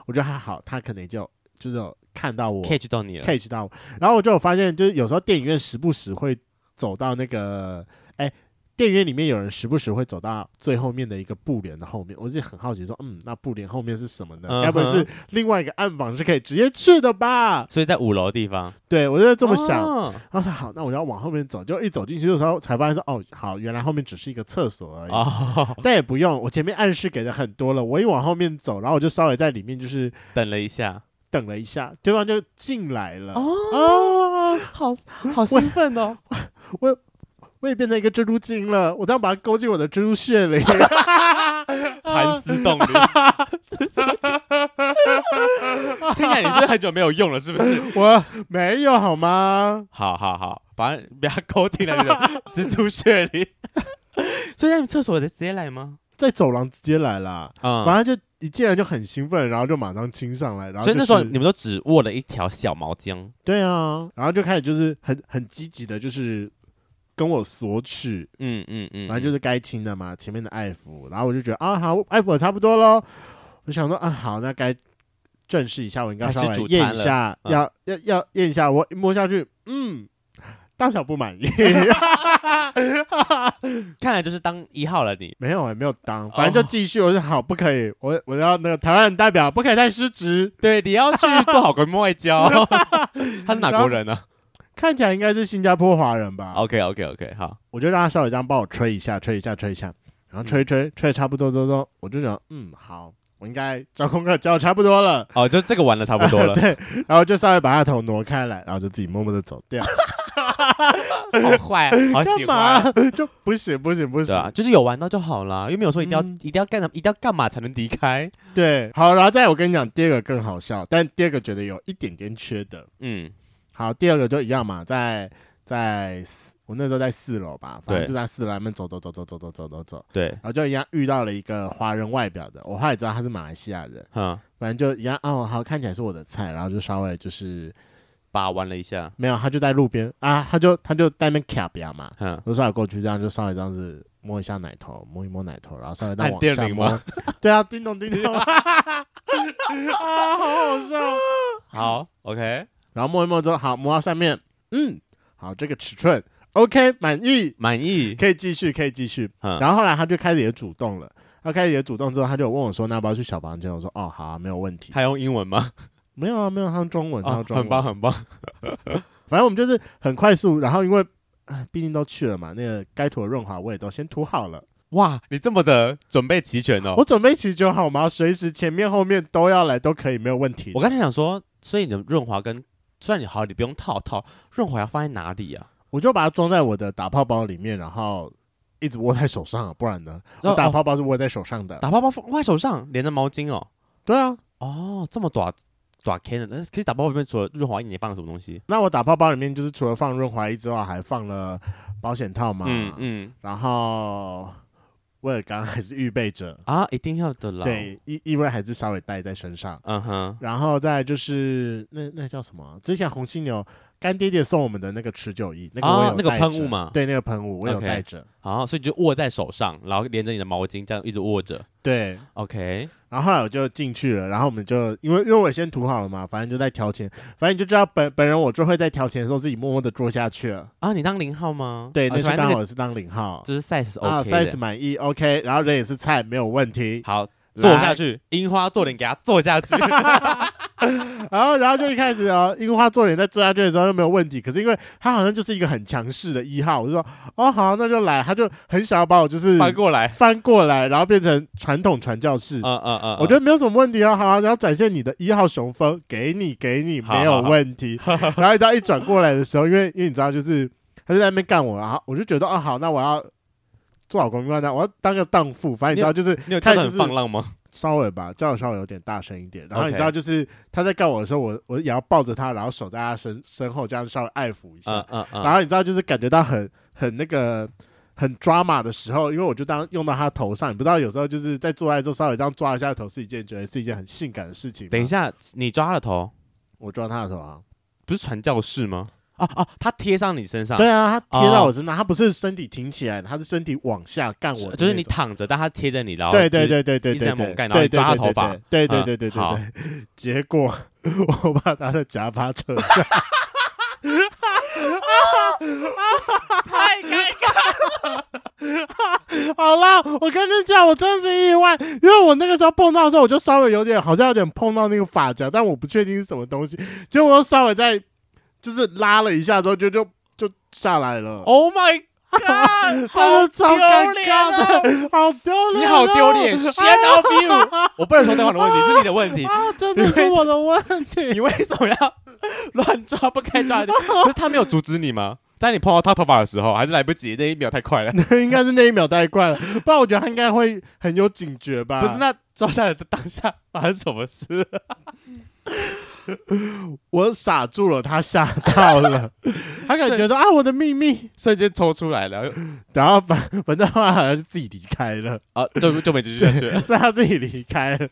我觉得还好，他可能就就是有看到我 catch 到你了，catch 到我，然后我就有发现，就是有时候电影院时不时会走到那个，哎、欸。电影院里面有人时不时会走到最后面的一个布帘的后面，我就很好奇说，嗯，那布帘后面是什么呢？该、uh. 不是另外一个暗房是可以直接去的吧？所以在五楼地方，对我就在这么想。Oh. 然后说好，那我要往后面走，就一走进去的时候才发现说，哦，好，原来后面只是一个厕所而已。Oh. 但也不用，我前面暗示给的很多了，我一往后面走，然后我就稍微在里面就是等了一下，等了一下，对方就进来了。哦，oh. oh. 好好兴奋哦，我。我我也变成一个蜘蛛精了，我这样把它勾进我的蜘蛛穴里，盘丝洞里。听起来你是很久没有用了，是不是？我没有好吗？好好好，把它把它勾进来那种 蜘蛛穴里。所以在你厕所直接来吗？在走廊直接来啦，嗯，反正就一进来就很兴奋，然后就马上亲上来，然后、就是、所以那时候你们都只握了一条小毛巾。对啊，然后就开始就是很很积极的，就是。跟我索取，嗯嗯嗯，反正就是该亲的嘛，前面的爱抚，然后我就觉得啊，好，爱抚也差不多喽，我想说啊，好，那该正式一下，我应该稍微验一下，要要要验一下，我摸下去，嗯，大小不满意，看来就是当一号了你，没有也没有当，反正就继续，我说好，不可以，我我要那个台湾人代表，不可以太失职，对，你要去做好国民外交，他是哪国人呢？看起来应该是新加坡华人吧。OK OK OK，好，我就让他稍微这样帮我吹一下，吹一下，吹一下，然后吹吹、嗯、吹差不多之后，我就想，嗯，好，我应该交功课交的差不多了。哦，就这个玩的差不多了。对，然后就稍微把他头挪开来，然后就自己默默的走掉。好坏啊，好喜欢、啊，就不行不行不行，啊，就是有玩到就好了，又没有说一定要、嗯、一定要干什么，一定要干嘛才能离开。对，好，然后再我跟你讲第二个更好笑，但第二个觉得有一点点缺德，嗯。好，第二个就一样嘛，在在我那时候在四楼吧，反正就在四楼那边走走走走走走走走。走，对，然后就一样遇到了一个华人外表的，我后来知道他是马来西亚人，嗯，反正就一样哦，好，看起来是我的菜，然后就稍微就是把玩了一下，没有，他就在路边啊，他就他就在那边卡比亚嘛，嗯，我稍微过去这样就稍微这样子摸一下奶头，摸一摸奶头，然后稍微再往下摸，对啊，叮咚叮咚，啊，好好笑，好，OK。然后摸一摸之后，好，摸到上面，嗯，好，这个尺寸 OK，满意，满意，可以继续，可以继续。嗯、然后后来他就开始也主动了，他开始也主动之后，他就问我说：“那要不要去小房间？”我说：“哦，好啊，没有问题。”他用英文吗？没有啊，没有，他用中文，他用中文，很棒，很棒。反正我们就是很快速，然后因为毕竟都去了嘛，那个该涂的润滑我也都先涂好了。哇，你这么的准备齐全哦！我准备齐全好吗？随时前面后面都要来，都可以，没有问题。我刚才想说，所以你的润滑跟虽然你好，你不用套套润滑要放在哪里啊？我就把它装在我的打泡包里面，然后一直握在手上，不然呢？我打泡包是握在手上的，哦、打泡包放在手上连着毛巾哦。对啊，哦，这么短短 K 的，但是可以打泡包里面除了润滑液，你放了什么东西？那我打泡包里面就是除了放润滑液之外，还放了保险套嘛。嗯然后。威尔刚还是预备着啊，一定要的啦。对，意意味还是稍微带在身上。嗯哼，然后再就是那那叫什么？之前红犀牛干爹爹送我们的那个持久液，那个我有、啊、那个喷雾嘛？对，那个喷雾我有带着。好，所以就握在手上，然后连着你的毛巾这样一直握着。对，OK。然后后来我就进去了，然后我们就因为因为我先涂好了嘛，反正就在调前，反正你就知道本本人我就会在调前的时候自己默默的坐下去了。啊，你当零号吗？对，那是刚好是当零号，就是 size OK 啊，size 满意 OK，然后人也是菜，没有问题。好。坐下去，樱花坐脸给他坐下去，然后，然后就一开始哦，樱花做脸在做下去的时候就没有问题。可是因为他好像就是一个很强势的一号，我就说哦好，那就来。他就很想要把我就是翻过来，翻过来，然后变成传统传教士。嗯嗯嗯，我觉得没有什么问题啊。好啊，然后展现你的一号雄风，给你给你没有问题。然后一到一转过来的时候，因为因为你知道，就是他就在那边干我，然后我就觉得哦好，那我要。做好公关单，我要当个荡妇。反正你知道，就是你有看就是放浪吗？稍微吧，叫的稍微有点大声一点。然后你知道，就是他在干我的时候，我我也要抱着他，然后手在他身身后，这样稍微爱抚一下。嗯嗯嗯。然后你知道，就是感觉到很很那个很抓马的时候，因为我就当用到他头上。你不知道，有时候就是在做爱之后，稍微这样抓一下头，是一件觉得是一件很性感的事情。等一下，你抓他的头，我抓他的头啊，不是传教士吗？啊啊！他贴上你身上，对啊，他贴到我身上，他不是身体挺起来，他是身体往下干我，就是你躺着，但他贴着你，然后对对对对对对，猛干，然后抓他头发，对对对对对对，结果 我把他的假发扯下，太尴尬了。好啦，我跟你讲，我真的是意外，因为我那个时候碰到的时候，我就稍微有点，好像有点碰到那个发夹，但我不确定是什么东西，结果我稍微在。就是拉了一下之后就就就下来了。Oh my god！好丢脸的，好丢脸！你好丢脸，Shut up you！我不能说对方的问题，是你的问题 啊，真的是我的问题。你为什么要乱抓不该抓的？可是他没有阻止你吗？在你碰到他头发的时候，还是来不及？那一秒太快了，应该是那一秒太快了。不然我觉得他应该会很有警觉吧？不是，那抓下来的当下发生什么事？我傻住了，他吓到了，他可能觉到啊，我的秘密瞬间抽出来了，然后反反正他好像是自己离开了啊，就就没继续下去了，是他自己离开了。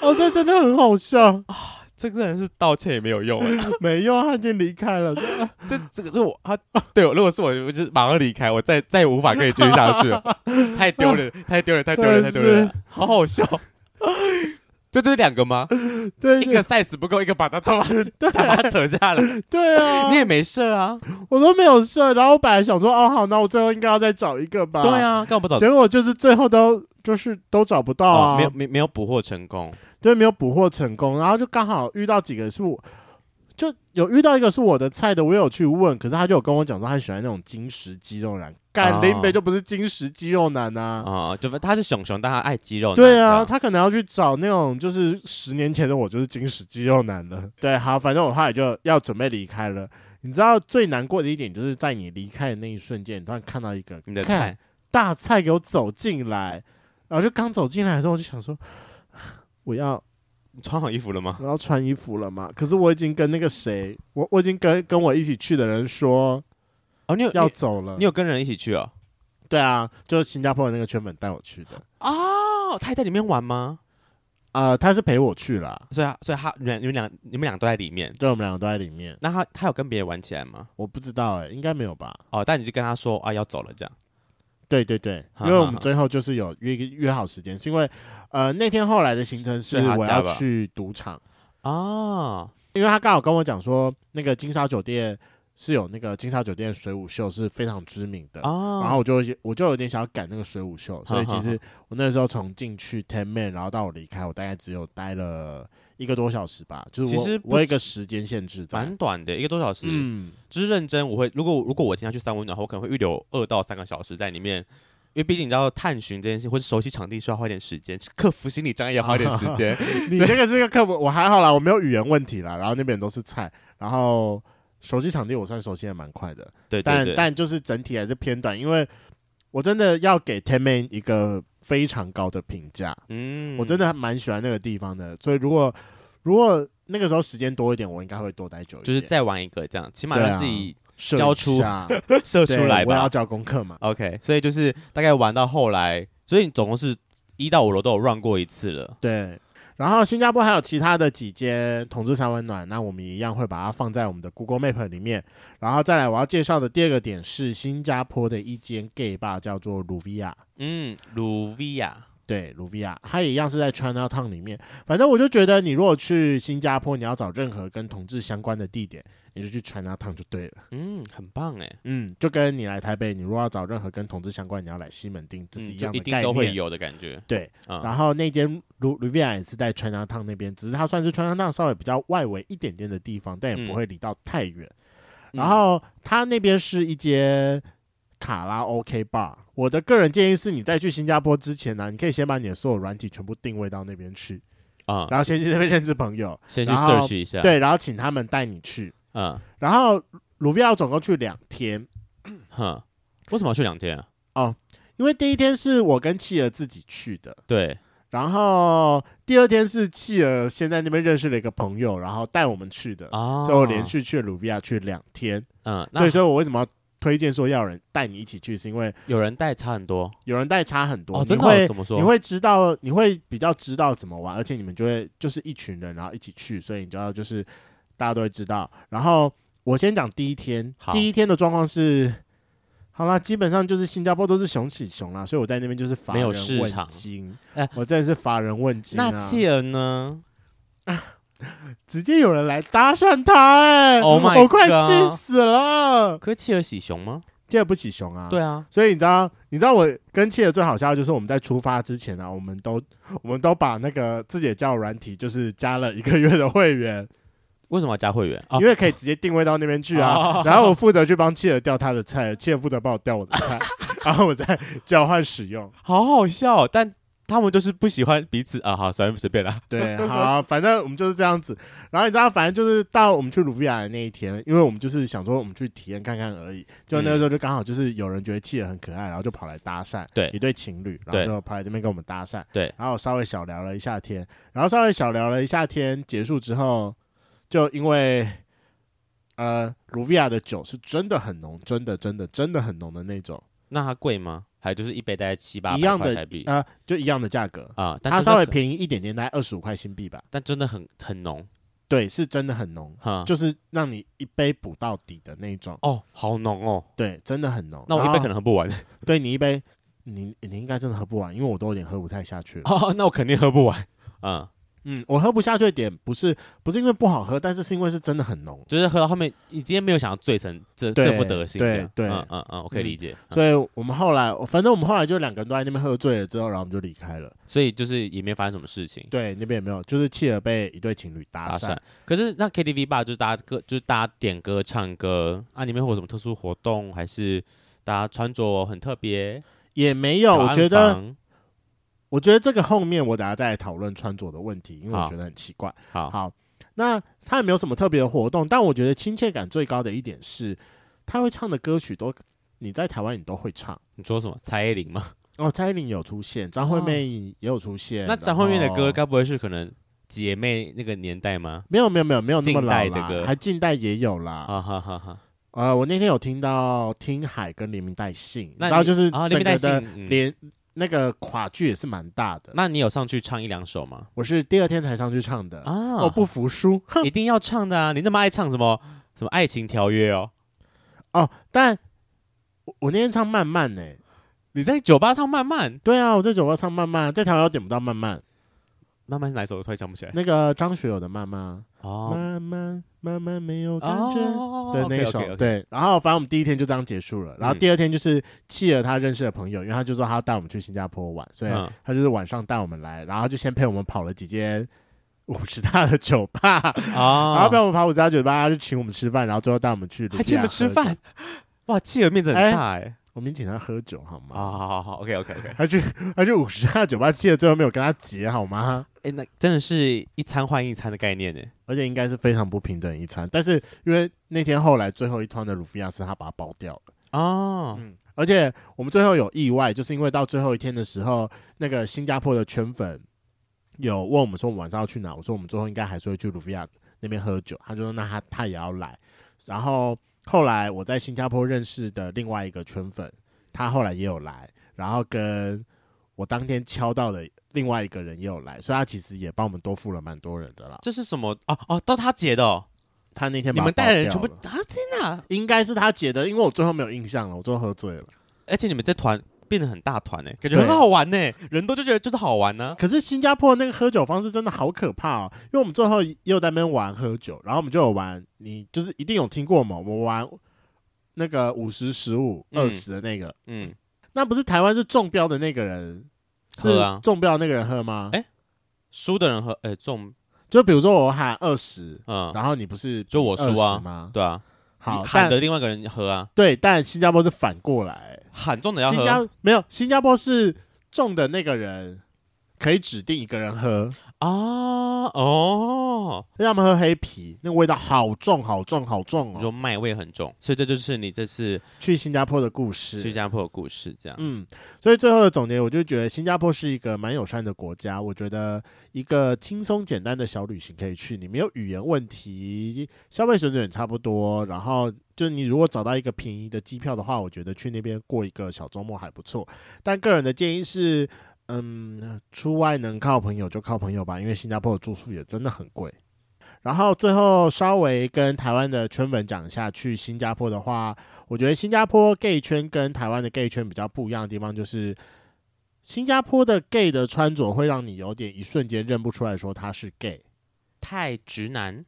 哦，这真的很好笑啊！这个人是道歉也没有用，没用，他已经离开了。这这个是我他对我，如果是我，我就马上离开，我再再也无法可以继续下去了，太丢人，太丢人，太丢人，太丢人，好好笑。就这两个吗？对，一个 size 不够，一个把他头发 对，把它扯下来。对啊，你也没射啊，我都没有射。然后我本来想说，哦好，那我最后应该要再找一个吧。对啊，干嘛不找？结果就是最后都就是都找不到啊，没有没没有捕获成功。对，没有捕获成功。然后就刚好遇到几个是我。就有遇到一个是我的菜的，我有去问，可是他就有跟我讲说他喜欢那种金石肌肉男，干林北就不是金石肌肉男呐啊，哦、就他是熊熊，但他爱肌肉男。对啊，他可能要去找那种就是十年前的我就是金石肌肉男了。对，好，反正我后来就要准备离开了。你知道最难过的一点就是在你离开的那一瞬间，你突然看到一个你的菜大菜给我走进来，然后就刚走进来的时候我就想说 我要。你穿好衣服了吗？我要穿衣服了吗？可是我已经跟那个谁，我我已经跟跟我一起去的人说，哦，你有要走了你，你有跟人一起去哦？对啊，就是新加坡的那个圈粉带我去的。哦，他还在里面玩吗？呃，他是陪我去了，所以所以他你们你们俩你们俩都在里面，对，我们两个都在里面。那他他有跟别人玩起来吗？我不知道哎、欸，应该没有吧？哦，但你就跟他说啊，要走了这样。对对对，因为我们最后就是有约约好时间，是因为呃那天后来的行程是我要去赌场。啊，因为他刚好跟我讲说那个金沙酒店是有那个金沙酒店水舞秀是非常知名的，哦、然后我就我就有点想要赶那个水舞秀，所以其实我那时候从进去 ten man 然后到我离开，我大概只有待了。一个多小时吧，就是我我有一个时间限制，蛮短的，一个多小时。嗯，就是认真，我会如果如果我今天去三温暖，我可能会预留二到三个小时在里面，因为毕竟你知道探寻这件事或者熟悉场地需要花一点时间，克服心理障碍也要花一点时间。你那个是个克服，我还好啦，我没有语言问题啦，然后那边都是菜，然后熟悉场地我算熟悉的蛮快的，对，对，但但就是整体还是偏短，因为我真的要给 Tenman 一个。非常高的评价，嗯，我真的还蛮喜欢那个地方的，所以如果如果那个时候时间多一点，我应该会多待久一点，就是再玩一个这样，起码让自己交出射 出来吧。我要交功课嘛，OK，所以就是大概玩到后来，所以你总共是一到五楼都有 run 过一次了，对。然后新加坡还有其他的几间同志三温暖，那我们一样会把它放在我们的 Google Map 里面。然后再来我要介绍的第二个点是新加坡的一间 gay bar，叫做鲁维亚。嗯，鲁维亚，对，卢比亚，它也一样是在 Chinatown 里面。反正我就觉得，你如果去新加坡，你要找任何跟同志相关的地点。你就去 Chinatown 就对了，嗯，很棒哎，嗯，就跟你来台北，你如果要找任何跟同志相关，你要来西门町，这是一样的概念，一定都会有的感觉，对。嗯、然后那间 Luvia 也是在 Chinatown 那边，只是它算是 Chinatown 稍微比较外围一点点的地方，但也不会离到太远。嗯、然后它那边是一间卡拉 OK bar，我的个人建议是你在去新加坡之前呢、啊，你可以先把你的所有软体全部定位到那边去啊，嗯、然后先去那边认识朋友，先去 search 一下，对，然后请他们带你去。嗯，然后卢比亚总共去两天，哼，为什么要去两天啊？哦，因为第一天是我跟企鹅自己去的，对，然后第二天是企鹅先在那边认识了一个朋友，然后带我们去的，哦，所以我连续去卢比亚去两天，嗯，对，所以我为什么要推荐说要有人带你一起去，是因为有人带差很多，有人带差很多，哦，你会怎么说？你会知道，你会比较知道怎么玩，而且你们就会就是一群人，然后一起去，所以你就要就是。大家都会知道。然后我先讲第一天，第一天的状况是，好啦，基本上就是新加坡都是熊起熊啦，所以我在那边就是乏人问津。哎，我真的是乏人问津啊。那企人呢？啊，直接有人来搭讪他，哎，Oh 我快气死了。可是企鹅喜熊吗？企鹅不喜熊啊。对啊，所以你知道，你知道我跟企鹅最好笑的就是我们在出发之前啊，我们都我们都把那个自己的交友软体就是加了一个月的会员。为什么要加会员？因为可以直接定位到那边去啊。哦、然后我负责去帮企鹅调他的菜，企鹅负责帮我调我的菜，然后我再交换使用。好好笑，但他们就是不喜欢彼此啊。好，随便随便啦。对，好，反正我们就是这样子。然后你知道，反正就是到我们去鲁比亚的那一天，因为我们就是想说我们去体验看看而已。就那个时候就刚好就是有人觉得企鹅很可爱，然后就跑来搭讪。对，一对情侣，然后就跑来这边跟我们搭讪。对，然后稍微小聊了一下天，然后稍微小聊了一下天，结束之后，就因为。呃，卢比亚的酒是真的很浓，真的真的真的很浓的那种。那它贵吗？还有就是一杯大概七八百块台币？呃，就一样的价格啊，但它稍微便宜一点点，大概二十五块新币吧。但真的很很浓，对，是真的很浓，哈，就是让你一杯补到底的那种。哦，好浓哦，对，真的很浓。那我一杯可能喝不完。对你一杯，你你应该真的喝不完，因为我都有点喝不太下去了。哦，那我肯定喝不完。嗯。嗯，我喝不下去的点不是不是因为不好喝，但是是因为是真的很浓，就是喝到后面，你今天没有想要醉成这这副德行。对对，嗯嗯嗯，我可以理解。所以我们后来，反正我们后来就两个人都在那边喝醉了之后，然后我们就离开了。所以就是也没发生什么事情。对，那边也没有，就是企鹅被一对情侣搭讪。可是那 KTV 吧，就是大家歌，就是大家点歌唱歌啊，里面会有什么特殊活动，还是大家穿着很特别？也没有，我觉得。我觉得这个后面我等下再讨论穿着的问题，因为我觉得很奇怪。好，好，那他也没有什么特别的活动，但我觉得亲切感最高的一点是，他会唱的歌曲都你在台湾你都会唱。你说什么？蔡依林吗？哦，蔡依林有出现，张惠妹也有出现。哦、那张惠妹的歌该不会是可能姐妹那个年代吗？没有，没有，没有，没有那么老的歌，还近代也有啦。哈哈哈哈。呃，我那天有听到听海跟连名带姓，然后就是整个的连。哦那个垮剧也是蛮大的，那你有上去唱一两首吗？我是第二天才上去唱的啊，我不服输，一定要唱的啊！你那么爱唱什么什么爱情条约哦？哦，但我我那天唱慢慢呢，你在酒吧唱慢慢？对啊，我在酒吧唱慢慢，在台湾点不到慢慢。慢慢是哪首？我突然想不起来。那个张学友的慢慢哦，慢慢慢慢没有感觉的那首，对。然后反正我们第一天就这样结束了。然后第二天就是契儿他认识的朋友，因为他就说他要带我们去新加坡玩，所以他就是晚上带我们来，然后就先陪我们跑了几间五十大的酒吧啊，然后陪我们跑五十大酒吧，他就请我们吃饭，然后最后带我们去，还请我们吃饭，哇，契儿面子很大哎。我们请他喝酒好吗？好好好好，OK OK OK。他去他去五十家酒吧，记得最后没有跟他结好吗？哎、欸，那真的是一餐换一餐的概念呢，而且应该是非常不平等一餐。但是因为那天后来最后一趟的鲁菲亚是他把它包掉了哦，嗯，而且我们最后有意外，就是因为到最后一天的时候，那个新加坡的圈粉有问我们说我们晚上要去哪，我说我们最后应该还是会去鲁菲亚那边喝酒，他就说那他他也要来，然后。后来我在新加坡认识的另外一个圈粉，他后来也有来，然后跟我当天敲到的另外一个人也有来，所以他其实也帮我们多付了蛮多人的啦。这是什么？哦哦，都他结的哦。他那天把你们带的人全部啊！天哪，应该是他结的，因为我最后没有印象了，我最后喝醉了。而且你们这团。变得很大团呢、欸，感觉很好玩呢、欸，人多就觉得就是好玩呢、啊。可是新加坡那个喝酒方式真的好可怕哦，因为我们最后也有在那边玩喝酒，然后我们就有玩，你就是一定有听过嘛，我们玩那个五十十五二十的那个，嗯，那不是台湾是中标的那个人是啊，中标那个人喝吗？哎，输的人喝，哎，中，就比如说我喊二十，嗯，然后你不是就我输啊吗？对啊，好喊的另外一个人喝啊，对，但新加坡是反过来。喊中的要喝，新加没有，新加坡是中的那个人可以指定一个人喝。啊哦，让他们喝黑啤，那个味道好重，好重，好重哦！你说麦味很重，所以这就是你这次去新加坡的故事。去新加坡的故事，这样。嗯，所以最后的总结，我就觉得新加坡是一个蛮友善的国家。我觉得一个轻松简单的小旅行可以去，你没有语言问题，消费水准也差不多。然后，就你如果找到一个便宜的机票的话，我觉得去那边过一个小周末还不错。但个人的建议是。嗯，出外能靠朋友就靠朋友吧，因为新加坡的住宿也真的很贵。然后最后稍微跟台湾的圈粉讲一下，去新加坡的话，我觉得新加坡 gay 圈跟台湾的 gay 圈比较不一样的地方，就是新加坡的 gay 的穿着会让你有点一瞬间认不出来，说他是 gay，太直男。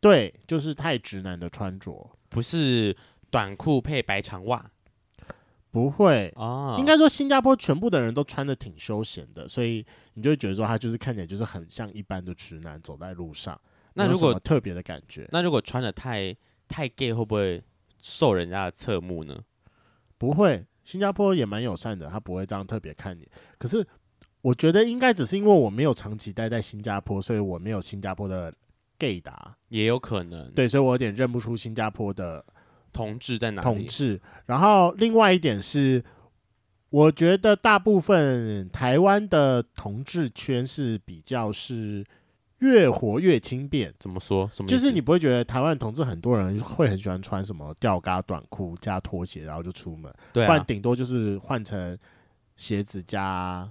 对，就是太直男的穿着，不是短裤配白长袜。不会啊，应该说新加坡全部的人都穿的挺休闲的，所以你就会觉得说他就是看起来就是很像一般的直男走在路上。那如果特别的感觉，那如果穿的太太 gay 会不会受人家的侧目呢？不会，新加坡也蛮友善的，他不会这样特别看你。可是我觉得应该只是因为我没有长期待在新加坡，所以我没有新加坡的 gay 达，也有可能。对，所以我有点认不出新加坡的。同志在哪里？同志。然后另外一点是，我觉得大部分台湾的同志圈是比较是越活越轻便。怎么说？什么？就是你不会觉得台湾同志很多人会很喜欢穿什么吊嘎短裤加拖鞋，然后就出门。对啊。不然顶多就是换成鞋子加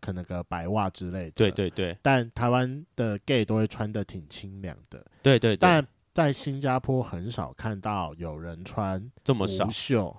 可能个白袜之类的。对对对。但台湾的 gay 都会穿的挺清凉的。对对对。但在新加坡很少看到有人穿这么少无袖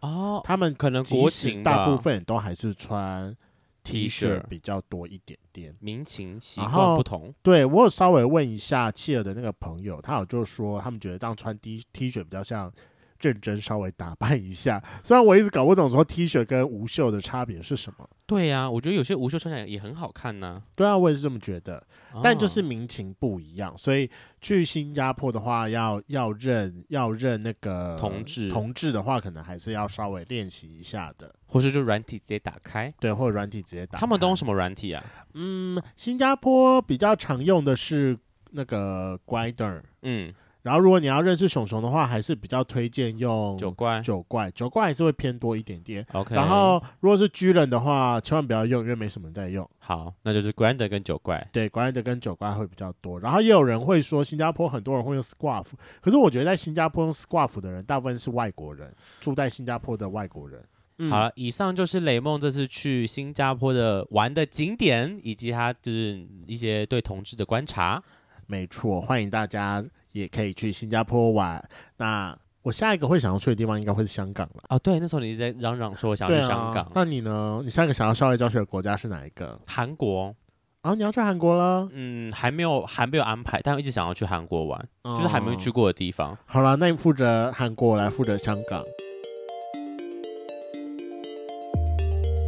哦，他们可能国情大部分都还是穿 T 恤比较多一点点。民情习惯不同，对，我有稍微问一下契尔的那个朋友，他有就说他们觉得这样穿 T T 恤比较像。认真稍微打扮一下，虽然我一直搞不懂说 T 恤跟无袖的差别是什么。对呀、啊，我觉得有些无袖穿起来也很好看呢、啊。对啊，我也是这么觉得。哦、但就是民情不一样，所以去新加坡的话要，要要认要认那个同志同志的话，可能还是要稍微练习一下的，或是就软体直接打开。对，或者软体直接打开。他们都用什么软体啊？嗯，新加坡比较常用的是那个 Grindr。嗯。然后，如果你要认识熊熊的话，还是比较推荐用九怪。九怪，九怪还是会偏多一点点。OK。然后，如果是巨人的话，千万不要用，因为没什么人在用。好，那就是 Grindr 跟九怪。对，Grindr 跟九怪会比较多。然后也有人会说，新加坡很多人会用 Scruff，可是我觉得在新加坡用 Scruff 的人，大部分是外国人，住在新加坡的外国人。嗯、好了，以上就是雷梦这次去新加坡的玩的景点，以及他就是一些对同志的观察。没错，欢迎大家。也可以去新加坡玩。那我下一个会想要去的地方应该会是香港了。哦，对，那时候你在嚷嚷说我想要去香港。啊、那你呢？你下一个想要校外教学的国家是哪一个？韩国。啊，你要去韩国了？嗯，还没有，还没有安排，但我一直想要去韩国玩，哦、就是还没有去过的地方。好了，那你负责韩国，我来负责香港。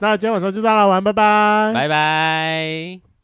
那今天晚上就这样了，玩，拜拜，拜拜。